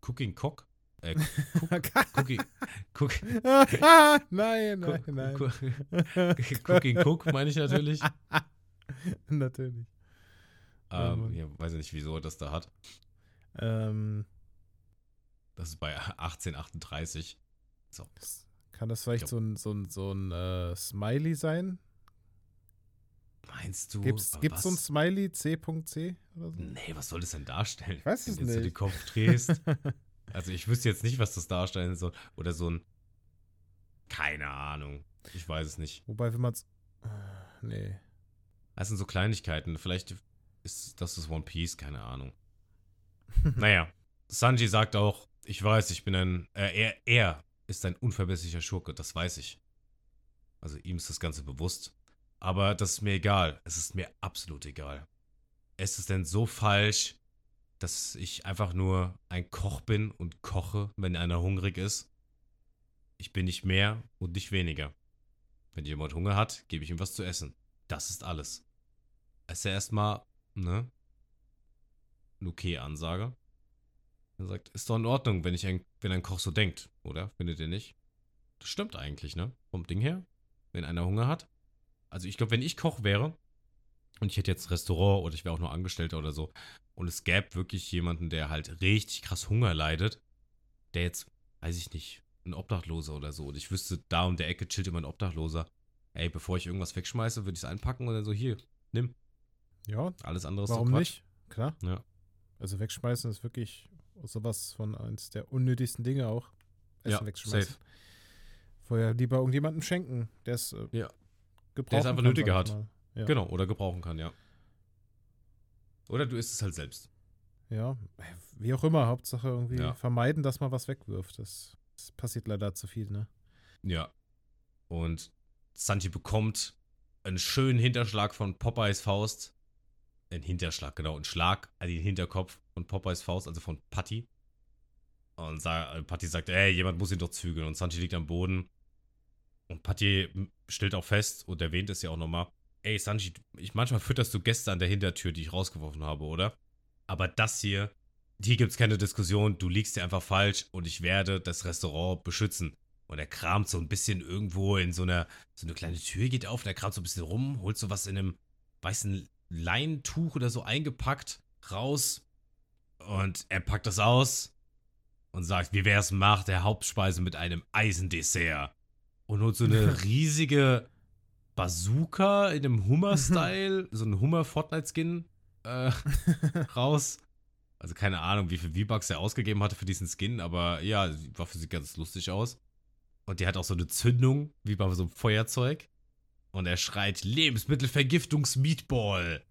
Cooking Cock? Äh, Cook, Cookie, Cook, nein, nein, nein. Cook- Cooking Cook meine ich natürlich. Natürlich. Ähm, Mann. ja, weiß ich nicht, wieso er das da hat. Ähm, Das ist bei 1838. So. kann das vielleicht so ein, so ein, so ein äh, Smiley sein? Meinst du? Gibt's, aber gibt's so ein? Smiley C.C. oder so? Nee, was soll das denn darstellen? Ich weiß es Wenn du jetzt so nicht. den Kopf drehst. also ich wüsste jetzt nicht, was das darstellen soll. Oder so ein. Keine Ahnung. Ich weiß es nicht. Wobei, wenn man's. äh, Nee. Das sind so Kleinigkeiten. Vielleicht ist das das One Piece, keine Ahnung. naja, Sanji sagt auch, ich weiß, ich bin ein. Äh, er, er ist ein unverbesserlicher Schurke, das weiß ich. Also ihm ist das Ganze bewusst. Aber das ist mir egal. Es ist mir absolut egal. Es ist denn so falsch, dass ich einfach nur ein Koch bin und koche, wenn einer hungrig ist. Ich bin nicht mehr und nicht weniger. Wenn jemand Hunger hat, gebe ich ihm was zu essen. Das ist alles. Es ist ja erstmal, ne? Eine okay Ansage. Er sagt, ist doch in Ordnung, wenn ich ein, wenn ein Koch so denkt, oder? Findet ihr nicht? Das stimmt eigentlich, ne? Vom Ding her. Wenn einer Hunger hat. Also ich glaube, wenn ich Koch wäre und ich hätte jetzt ein Restaurant oder ich wäre auch nur Angestellter oder so und es gäbe wirklich jemanden, der halt richtig krass Hunger leidet, der jetzt, weiß ich nicht, ein Obdachloser oder so und ich wüsste, da um der Ecke chillt immer ein Obdachloser. Ey, bevor ich irgendwas wegschmeiße, würde ich es einpacken und dann so, hier, nimm. Ja, Alles andere ist warum doch Quatsch. nicht? Klar. Ja. Also wegschmeißen ist wirklich sowas von eins der unnötigsten Dinge auch. Essen Ja, wegschmeißen. safe. Vorher lieber irgendjemandem schenken, der es äh, Ja. Gebrauchen Der es einfach kann, nötiger hat. Ja. Genau, oder gebrauchen kann, ja. Oder du isst es halt selbst. Ja, wie auch immer, Hauptsache irgendwie Ja. vermeiden, dass man was wegwirft. Das, das passiert leider zu viel, ne? Ja. Und Sanji bekommt einen schönen Hinterschlag von Popeyes Faust. Ein Hinterschlag, genau. Ein Schlag an den Hinterkopf von Popeyes Faust, also von Patty. Und äh, Patty sagt, ey, jemand muss ihn doch zügeln. Und Sanji liegt am Boden. Und Patty m, stellt auch fest und erwähnt es ja auch nochmal. Ey, Sanji, ich, manchmal fütterst du Gäste an der Hintertür, die ich rausgeworfen habe, oder? Aber das hier, hier gibt's keine Diskussion. Du liegst hier einfach falsch und ich werde das Restaurant beschützen. Und er kramt so ein bisschen irgendwo in so einer, so eine kleine Tür geht auf und er kramt so ein bisschen rum, holt so was in einem weißen Leintuch oder so eingepackt raus. Und er packt das aus und sagt, wie wär's macht der Hauptspeise mit einem Eisendessert. Und holt so eine riesige Bazooka in einem Hummer-Style, so ein Hummer-Fortnite-Skin äh, raus. Also keine Ahnung, wie viel V-Bucks er ausgegeben hatte für diesen Skin, aber ja, die Waffe sieht ganz lustig aus. Und die hat auch so eine Zündung, wie bei so einem Feuerzeug. Und er schreit Lebensmittelvergiftungs-Meatball.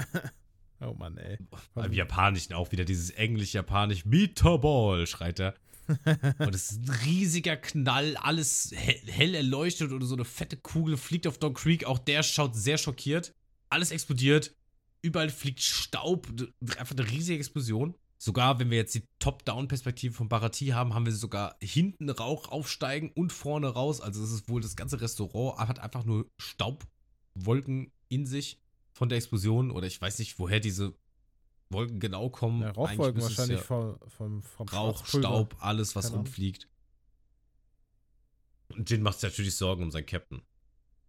oh Mann, ey. Im Japanischen auch wieder dieses englisch-japanisch Meatball, schreit er. Und es ist ein riesiger Knall, alles hell, hell erleuchtet und so eine fette Kugel fliegt auf Don Creek. Auch der schaut sehr schockiert. Alles explodiert. Überall fliegt Staub. Einfach eine riesige Explosion. Sogar, wenn wir jetzt die Top-Down-Perspektive von Barati haben, haben wir sogar hinten Rauch aufsteigen und vorne raus. Also es ist wohl, das ganze Restaurant hat einfach nur Staubwolken in sich von der Explosion. Oder ich weiß nicht, woher diese Wolken genau kommen. Ja, Rauchwolken wahrscheinlich ja vom, vom, vom Rauch. Staub, alles, was Keine rumfliegt. Und Jin macht sich natürlich Sorgen um seinen Captain.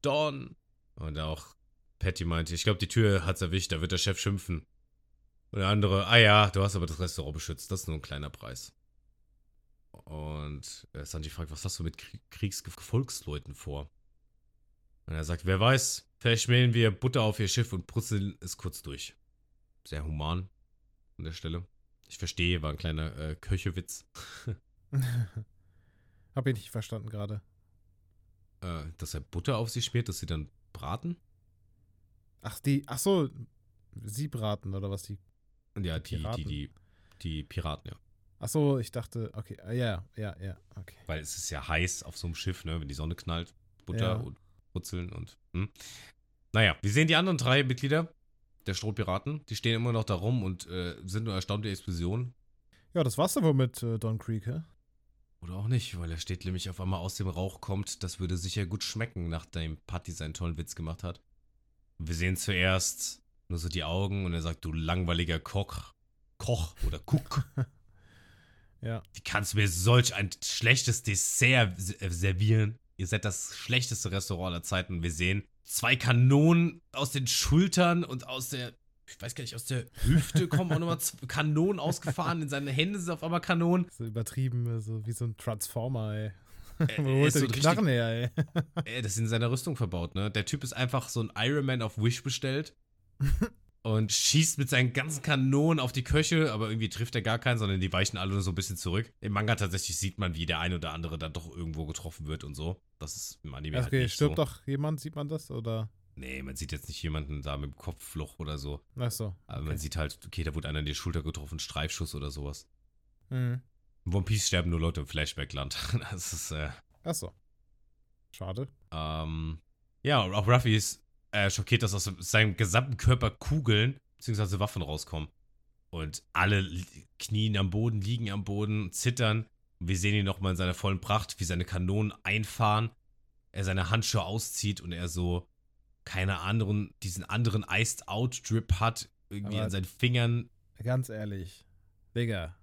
Don! Und auch Patty meinte, ich glaube, die Tür hat's erwischt, da wird der Chef schimpfen. Und der andere, ah ja, du hast aber das Restaurant beschützt, das ist nur ein kleiner Preis. Und Sanji fragt, was hast du mit Krie- Kriegsgefolgsleuten vor? Und er sagt, wer weiß, vielleicht schmälen wir Butter auf ihr Schiff und brutzeln es kurz durch. Sehr human an der Stelle. Ich verstehe, war ein kleiner äh, Köchewitz. Hab ich nicht verstanden gerade. Äh, dass er Butter auf sie schmiert, dass sie dann braten? Ach, die, ach so, sie braten oder was die. Ja, die, die, Piraten. die, die Piraten, ja. Ach so, ich dachte, okay, ah, ja, ja, ja, okay. Weil es ist ja heiß auf so einem Schiff, ne? Wenn die Sonne knallt, Butter Ja. und Brutzeln und. Hm. Naja, wir sehen die anderen drei Mitglieder der Strohpiraten. Die stehen immer noch da rum und äh, sind nur erstaunt der Explosion. Ja, das war's dann wohl mit äh, Don Creek, hä? Oder auch nicht, weil er steht nämlich auf einmal aus dem Rauch kommt. Das würde sicher gut schmecken, nachdem Patty seinen tollen Witz gemacht hat. Wir sehen zuerst nur so die Augen und er sagt, du langweiliger Koch. Koch oder Cook. Ja. Wie kannst du mir solch ein schlechtes Dessert äh, servieren? Ihr seid das schlechteste Restaurant aller Zeiten. Wir sehen zwei Kanonen aus den Schultern und aus der, ich weiß gar nicht, aus der Hüfte kommen auch nochmal Kanonen ausgefahren. In seine Hände sind auf einmal Kanonen. So übertrieben, so wie so ein Transformer, ey. Äh, Wo holt ist er so die Knarren her, ey? Äh, das ist in seiner Rüstung verbaut, ne? Der Typ ist einfach so ein Iron Man auf Wish bestellt und schießt mit seinen ganzen Kanonen auf die Köche, aber irgendwie trifft er gar keinen, sondern die weichen alle nur so ein bisschen zurück. Im Manga tatsächlich sieht man, wie der ein oder andere dann doch irgendwo getroffen wird und so. Das ist im Anime halt Okay, nicht stirbt so. doch jemand, sieht man das? Oder? Nee, man sieht jetzt nicht jemanden da mit dem Kopfloch oder so. Ach so. Aber okay. man sieht halt, okay, da wurde einer in die Schulter getroffen, Streifschuss oder sowas. Mhm. In One Piece sterben nur Leute im Flashback-Land. Das ist, äh, Ach so. Schade. Ähm, ja, und auch Ruffy ist äh, schockiert, dass aus seinem gesamten Körper Kugeln bzw. Waffen rauskommen. Und alle knien am Boden, liegen am Boden, zittern. Und wir sehen ihn nochmal in seiner vollen Pracht, wie seine Kanonen einfahren. Er seine Handschuhe auszieht und er so keine anderen, diesen anderen Iced Out Drip hat. Irgendwie Aber- an seinen Fingern. Ganz ehrlich. Digga,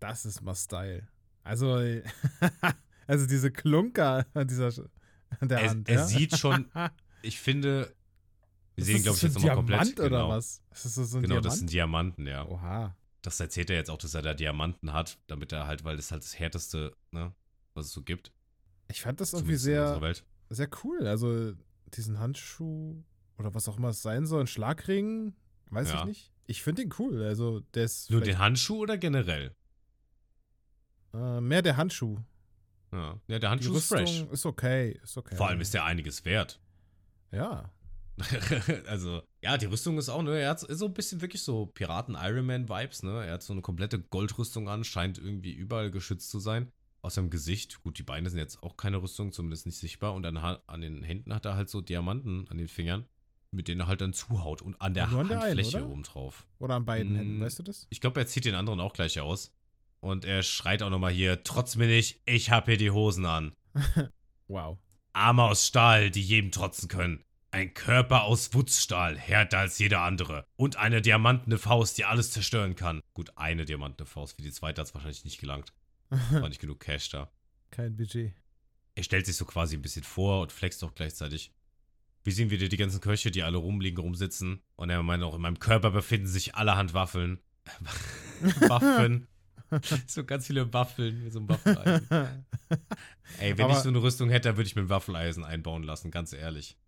das ist mal Style. Also, also diese Klunker an dieser an der Er, Hand. er ja? sieht schon, ich finde, wir sehen, glaube das ich, jetzt nochmal komplett. Diamant oder genau, was? Ist das so ein genau das Diamant? sind Diamanten, ja. Oha. das erzählt er jetzt auch, dass er da Diamanten hat, damit er halt, weil das halt das härteste, ne, was es so gibt. Ich fand das irgendwie Zumindest sehr, sehr cool. Also diesen Handschuh oder was auch immer es sein soll, ein Schlagring, weiß Ja. ich nicht. Ich finde den cool. Also der ist Nur den Handschuh oder generell? äh, mehr der Handschuh. Ja, ja der Handschuh ist fresh. ist okay, ist okay. Vor allem ist der einiges wert. Ja. also, ja, die Rüstung ist auch, ne, er hat so ein bisschen wirklich so Piraten-Iron Man-Vibes, ne? Er hat so eine komplette Goldrüstung an, scheint irgendwie überall geschützt zu sein. Aus seinem Gesicht, gut, die Beine sind jetzt auch keine Rüstung, zumindest nicht sichtbar. Und an, an den Händen hat er halt so Diamanten an den Fingern, mit denen er halt dann zuhaut. Und an der Nur an der einen, Handfläche oder? oben drauf. Oder an beiden Mm. Händen, weißt du das? Ich glaube, er zieht den anderen auch gleich aus. Und er schreit auch nochmal hier, trotz mir nicht, ich hab hier die Hosen an. Wow. Arme aus Stahl, die jedem trotzen können. Ein Körper aus Wutzstahl, härter als jeder andere. Und eine diamantene Faust, die alles zerstören kann. Gut, eine diamantene Faust. Für die zweite hat es wahrscheinlich nicht gelangt. War nicht genug Cash da. Kein Budget. Er stellt sich so quasi ein bisschen vor und flext auch gleichzeitig. Wir sehen wieder die ganzen Köche, die alle rumliegen, rumsitzen. Und er meint auch, in meinem Körper befinden sich allerhand Waffeln. Waffen. so ganz viele Waffeln, wie so ein Waffeleisen. Ey, wenn Aber- ich so eine Rüstung hätte, würde ich mir ein Waffeleisen einbauen lassen, ganz ehrlich.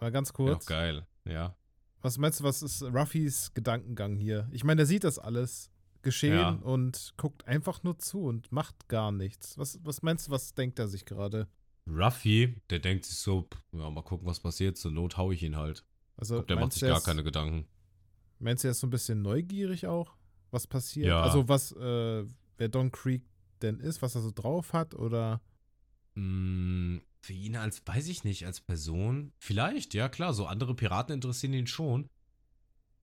Aber ganz kurz. doch geil, ja. Was meinst du, was ist Ruffys Gedankengang hier? Ich meine, der sieht das alles geschehen Ja. und guckt einfach nur zu und macht gar nichts. Was, was meinst du, was denkt er sich gerade? Ruffy, der denkt sich so, ja, mal gucken, was passiert. Zur Not hau ich ihn halt. Also, glaub, der macht sich er gar ist- keine Gedanken. Meinst du, er ist so ein bisschen neugierig auch, was passiert? Ja. Also, was, äh, wer Don Creek denn ist, was er so drauf hat oder. Mm, für ihn als, weiß ich nicht, als Person, vielleicht, ja klar, so andere Piraten interessieren ihn schon.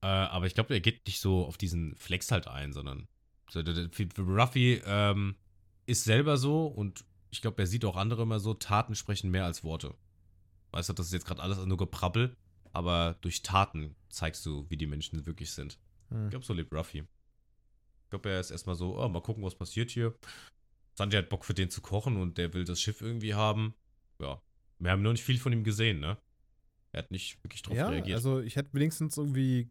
Äh, aber ich glaube, er geht nicht so auf diesen Flex halt ein, sondern so, für für Ruffy ähm, ist selber so und ich glaube, er sieht auch andere immer so, Taten sprechen mehr als Worte. Weißt du, das ist jetzt gerade alles nur Geprabbel, aber durch Taten zeigst du, wie die Menschen wirklich sind. Hm. Ich glaube, so lebt Ruffy. Ich glaube, er ist erstmal so, oh, mal gucken, was passiert hier. Sanji hat Bock für den zu kochen und der will das Schiff irgendwie haben. Ja. Wir haben noch nicht viel von ihm gesehen, ne? Er hat nicht wirklich drauf Ja, reagiert. also ich hätte wenigstens irgendwie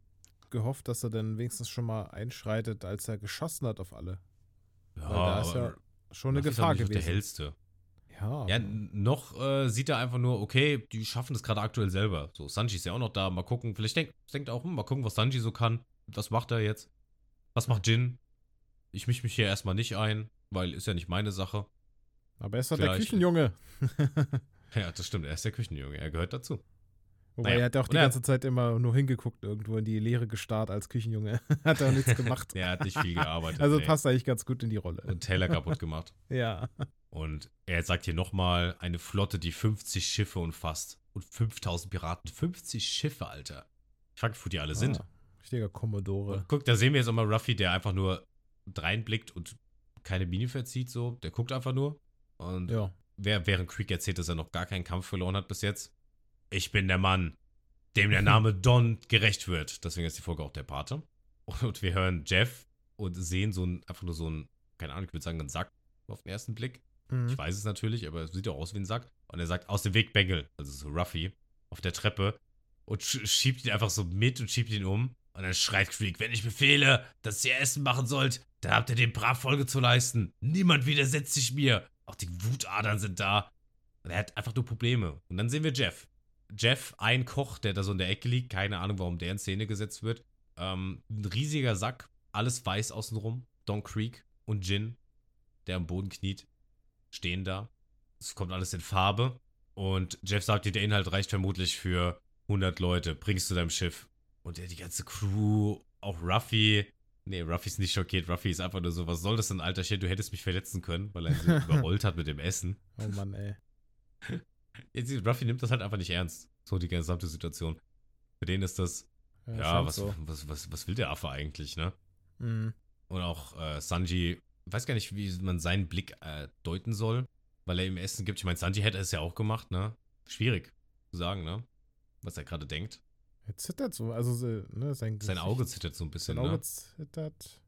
gehofft, dass er dann wenigstens schon mal einschreitet, als er geschossen hat auf alle. ja, Weil da ist ja schon eine ist Gefahr nicht auch der gewesen. hellste. Ja, Ja, noch äh, sieht er einfach nur, okay, die schaffen das gerade aktuell selber. So, Sanji ist ja auch noch da, mal gucken. Vielleicht denkt, denkt er auch, hm, mal gucken, was Sanji so kann. Was macht er jetzt? Was macht Jin? Ich misch mich hier erstmal nicht ein, weil ist ja nicht meine Sache. Aber er ist doch der Küchenjunge. Ja, das stimmt, er ist der Küchenjunge, er gehört dazu. Wobei Naja, er hat auch die er- ganze Zeit immer nur hingeguckt, irgendwo in die Leere gestarrt als Küchenjunge. hat er auch nichts gemacht. Der hat nicht viel gearbeitet. also nee. passt eigentlich ganz gut in die Rolle. Und Taylor kaputt gemacht. Ja. Und er sagt hier nochmal, eine Flotte, die 50 Schiffe umfasst. Und 5000 Piraten. 50 Schiffe, Alter. Ich frage mich, wo die alle sind. Ah, richtiger Commodore. Und guck, da sehen wir jetzt auch mal Ruffy, der einfach nur reinblickt und keine Biene verzieht, so. Der guckt einfach nur. Und Ja. wer, während Creek erzählt, dass er noch gar keinen Kampf verloren hat bis jetzt. Ich bin der Mann, dem der Name Don gerecht wird. Deswegen ist die Folge auch der Pate. Und wir hören Jeff, und sehen so ein, einfach nur so ein, keine Ahnung, ich würde sagen, einen Sack auf den ersten Blick. Mhm. Ich weiß es natürlich, aber es sieht auch aus wie ein Sack. Und er sagt, aus dem Weg, Bengel, also so Ruffy, auf der Treppe und sch schiebt ihn einfach so mit und schiebt ihn um. Und dann schreit Creek, wenn ich befehle, dass ihr Essen machen sollt, dann habt ihr dem brav Folge zu leisten. Niemand widersetzt sich mir. Auch die Wutadern sind da. Und er hat einfach nur Probleme. Und dann sehen wir Jeff. Jeff, ein Koch, der da so in der Ecke liegt. Keine Ahnung, warum der in Szene gesetzt wird. Ähm, ein riesiger Sack, alles weiß außenrum. Don Creek und Jin, der am Boden kniet, stehen da. Es kommt alles in Farbe. Und Jeff sagt dir, der Inhalt reicht vermutlich für 100 Leute. Bringst du deinem Schiff. Und die ganze Crew, auch Ruffy. Nee, Ruffy ist nicht schockiert. Ruffy ist einfach nur so, was soll das denn, alter Shit? Du hättest mich verletzen können, weil er ihn so überrollt hat mit dem Essen. Oh Mann, ey. Jetzt, Ruffy nimmt das halt einfach nicht ernst. So die gesamte Situation. Für den ist das, ja, scheint was, so. was, was, was will der Affe eigentlich, ne? Mhm. Und auch äh, Sanji, weiß gar nicht, wie man seinen Blick äh, deuten soll, weil er ihm Essen gibt. Ich meine, Sanji hätte es ja auch gemacht, ne? Schwierig zu sagen, ne? Was er gerade denkt. Er zittert so, also so, ne, sein, Sein Auge zittert so ein bisschen, Sein Auge ne? zittert.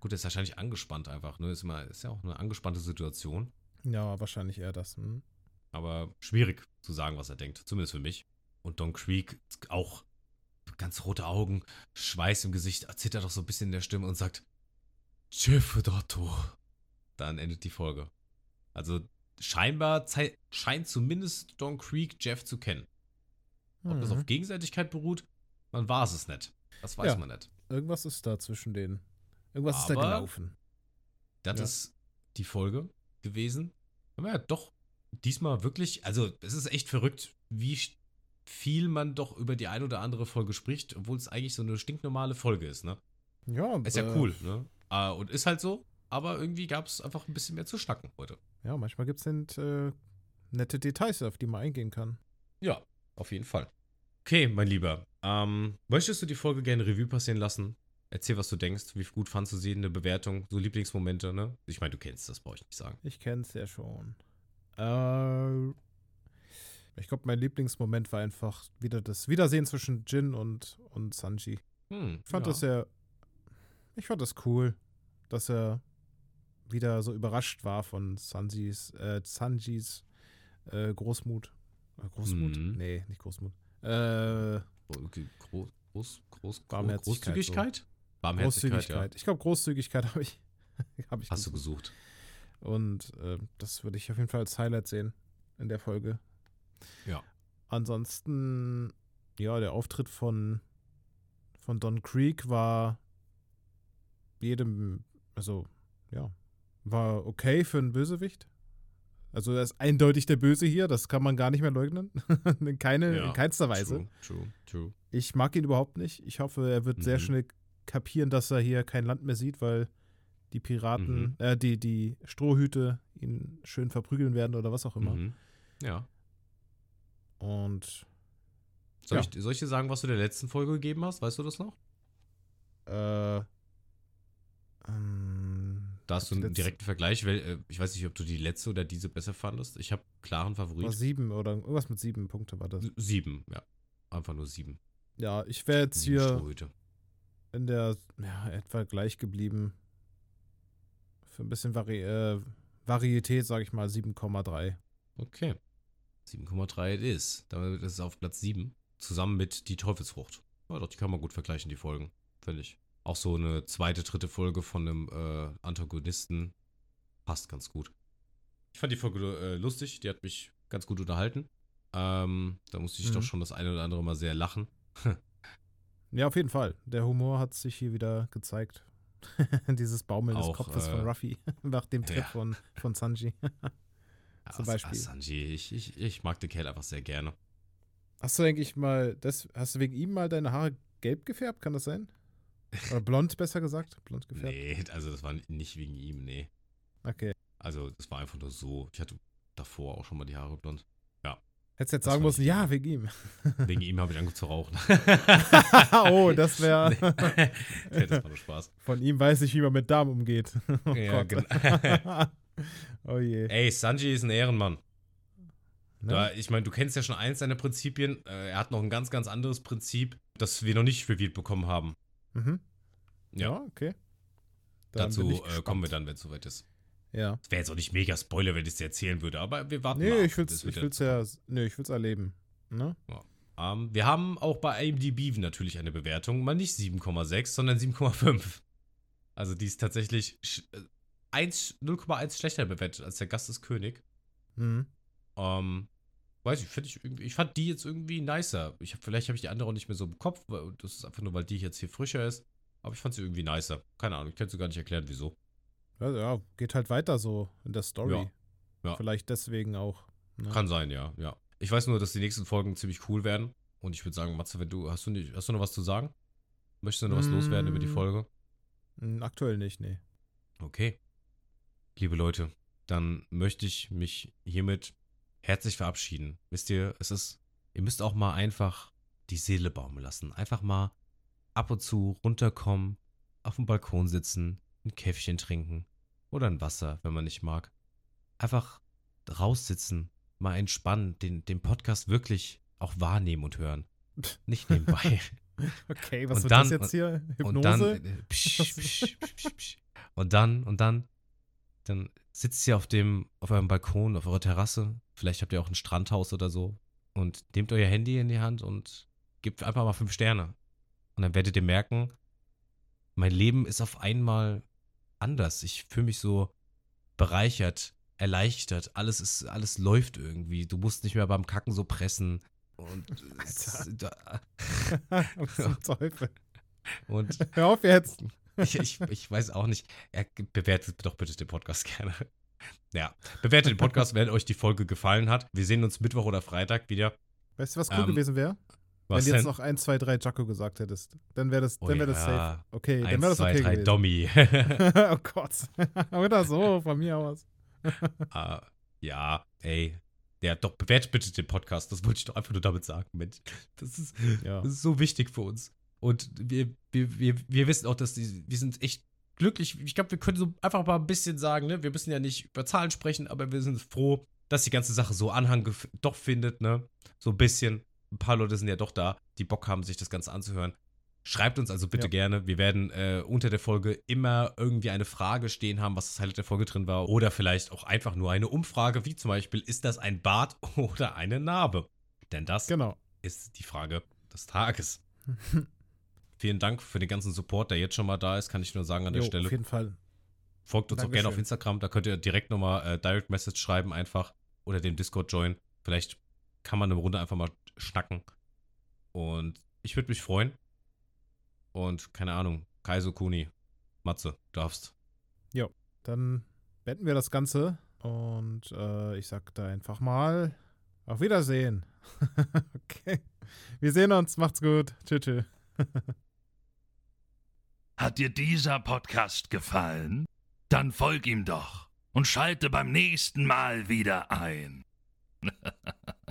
Gut, er ist wahrscheinlich angespannt einfach, ne? Ist, mal, ist ja auch eine angespannte Situation. Ja, wahrscheinlich eher das. Hm. Aber schwierig zu sagen, was er denkt. Zumindest für mich. Und Don Creek auch ganz rote Augen, Schweiß im Gesicht, zittert auch so ein bisschen in der Stimme und sagt: Jeff Dotto. Dann endet die Folge. Also scheinbar scheint zumindest Don Creek Jeff zu kennen. Ob das Mhm. auf Gegenseitigkeit beruht, man war es nicht. Das weiß Ja. man nicht. Irgendwas ist da zwischen denen. Irgendwas ist da Aber- gelaufen. Das Ja. ist die Folge gewesen. Aber ja, doch diesmal wirklich, also es ist echt verrückt, wie viel man doch über die ein oder andere Folge spricht, obwohl es eigentlich so eine stinknormale Folge ist, ne? Ja, Ist ja äh, cool, ne? Ah, und ist halt so, aber irgendwie gab es einfach ein bisschen mehr zu schnacken heute. Ja, manchmal gibt es äh, nette Details, auf die man eingehen kann. Ja, auf jeden Fall. Okay, mein Lieber, ähm, möchtest du die Folge gerne Revue passieren lassen? Erzähl, was du denkst. Wie gut fandst du sie? Eine Bewertung, so Lieblingsmomente, ne? Ich meine, du kennst das, brauche ich nicht sagen. Ich kenn's ja schon. Äh, ich glaube, mein Lieblingsmoment war einfach wieder das Wiedersehen zwischen Jin und, und Sanji. Hm, Ich fand ja. das sehr. Ich fand das cool, dass er wieder so überrascht war von Sanjis, äh, Sanjis äh, Großmut. Äh, Großmut? Mhm. Nee, nicht Großmut. Äh, Groß, groß, groß, Barmherzigkeit, Großzügigkeit? Barmherzigkeit, Großzügigkeit. Ich glaube, Großzügigkeit habe ich, hab ich ja. Hast du gesucht. gesucht. Und äh, das würde ich auf jeden Fall als Highlight sehen in der Folge. Ja. Ansonsten, ja, der Auftritt von, von Don Creek war jedem, also, ja, war okay für einen Bösewicht. Also er ist eindeutig der Böse hier, das kann man gar nicht mehr leugnen. in, keine, Ja, in keinster Weise. True, true, true. Ich mag ihn überhaupt nicht. Ich hoffe, er wird sehr Mhm. schnell kapieren, dass er hier kein Land mehr sieht, weil die Piraten, Mhm. äh, die, die Strohhüte ihn schön verprügeln werden oder was auch immer. Mhm. Ja. Und Soll, Ja. ich, soll ich dir sagen, was du der letzten Folge gegeben hast? Weißt du das noch? äh, ähm, Da hast du einen direkten Vergleich. Weil, äh, ich weiß nicht, ob du die letzte oder diese besser fandest. Ich habe klaren war Favorit. sieben oder irgendwas mit sieben Punkte war das. Sieben, ja. Einfach nur sieben. Ja, ich wäre jetzt Sieben hier Strohhüte. in der ja, etwa gleich geblieben. Für ein bisschen Vari äh, Varietät, sage ich mal, 7,3. Okay. 7,3 it is. Damit ist es auf Platz 7. Zusammen mit Die Teufelsfrucht. Ja, doch, die kann man gut vergleichen, die Folgen. Finde ich. Auch so eine zweite, dritte Folge von einem äh, Antagonisten passt ganz gut. Ich fand die Folge äh, lustig, die hat mich ganz gut unterhalten. Ähm, da musste ich Mhm. doch schon das eine oder andere mal sehr lachen. Ja, auf jeden Fall. Der Humor hat sich hier wieder gezeigt. Dieses Baumeln des Kopfes äh, von Ruffy nach dem Trip ja. von, von Sanji. Zum Beispiel. Sanji, ich, ich, ich mag den Kerl einfach sehr gerne. Hast du eigentlich mal, das, hast du wegen ihm mal deine Haare gelb gefärbt? Kann das sein? Oder blond, besser gesagt? Blond gefärbt? Nee, also das war nicht wegen ihm, nee. Okay. Also das war einfach nur so. Ich hatte davor auch schon mal die Haare blond. Hättest jetzt Das sagen müssen, ja, wegen ihm. Wegen ihm habe ich angefangen zu rauchen. oh, das wäre. nee, das war nur Spaß. Von ihm weiß ich, wie man mit Damen umgeht. Oh Ja, Gott. genau. oh je. Ey, Sanji ist ein Ehrenmann. Ne? Da, ich meine, du kennst ja schon eins seiner Prinzipien. Äh, er hat noch ein ganz, ganz anderes Prinzip, das wir noch nicht revealed bekommen haben. Mhm. Ja. Ja, okay. Dann Dazu äh, kommen wir dann, wenn es soweit ist. Ja. Es wäre jetzt auch nicht mega Spoiler, wenn ich es dir erzählen würde, aber wir warten mal. Nee, ab, ich will's, ich will's ja, nee, ich will's erleben. Ne? Ähm, wir haben auch bei IMDb natürlich eine Bewertung, mal nicht 7,6, sondern 7,5. Also die ist tatsächlich sch- äh, 1 0,1 schlechter bewertet als der Gast ist König. Mhm. Ähm, weiß ich, finde ich irgendwie, ich fand die jetzt irgendwie nicer. Ich hab, vielleicht habe ich die andere auch nicht mehr so im Kopf, weil das ist einfach nur, weil die jetzt hier frischer ist. Aber ich fand sie irgendwie nicer. Keine Ahnung, ich kann es gar nicht erklären, wieso. Ja, ja, geht halt weiter so in der Story. Ja. Ja. Vielleicht deswegen auch. Ne? Kann sein, ja, ja. Ich weiß nur, dass die nächsten Folgen ziemlich cool werden. Und ich würde sagen, Matze, wenn du, hast du nicht, hast du noch was zu sagen? Möchtest du noch was Mm. loswerden über die Folge? Hm, Aktuell nicht, nee. Okay. Liebe Leute, dann möchte ich mich hiermit herzlich verabschieden. Wisst ihr, es ist, ihr müsst auch mal einfach die Seele baumeln lassen. Einfach mal ab und zu runterkommen, auf dem Balkon sitzen, ein Käffchen trinken oder ein Wasser, wenn man nicht mag. Einfach raussitzen, mal entspannen, den, den Podcast wirklich auch wahrnehmen und hören. Nicht nebenbei. Okay, was Und wird dann- das jetzt hier? Hypnose? Und dann, äh, psch, psch, psch, psch. und dann, und dann, dann sitzt ihr auf dem, auf eurem Balkon, auf eurer Terrasse. Vielleicht habt ihr auch ein Strandhaus oder so. Und nehmt euer Handy in die Hand und gebt einfach mal fünf Sterne. Und dann werdet ihr merken, mein Leben ist auf einmal anders. Ich fühle mich so bereichert, erleichtert. Alles ist, alles läuft irgendwie. Du musst nicht mehr beim Kacken so pressen. Und, was zum Teufel? und Hör auf jetzt. ich, ich, ich weiß auch nicht. Ja, bewertet doch bitte den Podcast gerne. Ja, bewertet den Podcast, wenn euch die Folge gefallen hat. Wir sehen uns Mittwoch oder Freitag wieder. Weißt du, was cool Ähm, gewesen wäre? Wenn du jetzt noch 1, 2, 3 Jaco gesagt hättest. Dann wäre das, Oh dann wär das ja. safe. Okay, dann Eins, wäre das zwei, okay drei, gewesen. Dommy. oh Gott. Oder so, von mir aus. Ah, ja, ey. Ja, doch, bewertet bitte den Podcast. Das wollte ich doch einfach nur damit sagen, Mensch. Das ist, Ja. das ist so wichtig für uns. Und wir, wir, wir, wir wissen auch, dass die, wir sind echt glücklich. Ich glaube, wir können so einfach mal ein bisschen sagen, ne? Wir müssen ja nicht über Zahlen sprechen, aber wir sind froh, dass die ganze Sache so Anhang doch findet, ne? So ein bisschen. Ein paar Leute sind ja doch da, die Bock haben, sich das Ganze anzuhören. Schreibt uns also bitte Ja. gerne. Wir werden äh, unter der Folge immer irgendwie eine Frage stehen haben, was das Highlight der Folge drin war. Oder vielleicht auch einfach nur eine Umfrage, wie zum Beispiel, ist das ein Bart oder eine Narbe? Denn das Genau. ist die Frage des Tages. Vielen Dank für den ganzen Support, der jetzt schon mal da ist, kann ich nur sagen an der Jo, Stelle. Auf jeden Fall. Folgt uns auch gerne auf Dankeschön. Instagram, da könnt ihr direkt nochmal äh, Direct Message schreiben einfach oder den Discord joinen. Vielleicht kann man eine Runde einfach mal schnacken. Und ich würde mich freuen. Und keine Ahnung, Kaiso Kuni, Matze, du darfst. Dann beenden wir das Ganze. Und äh, ich sag da einfach mal auf Wiedersehen. okay. Wir sehen uns. Macht's gut. Tschüss. tschüss. Hat dir dieser Podcast gefallen? Dann folg ihm doch und schalte beim nächsten Mal wieder ein.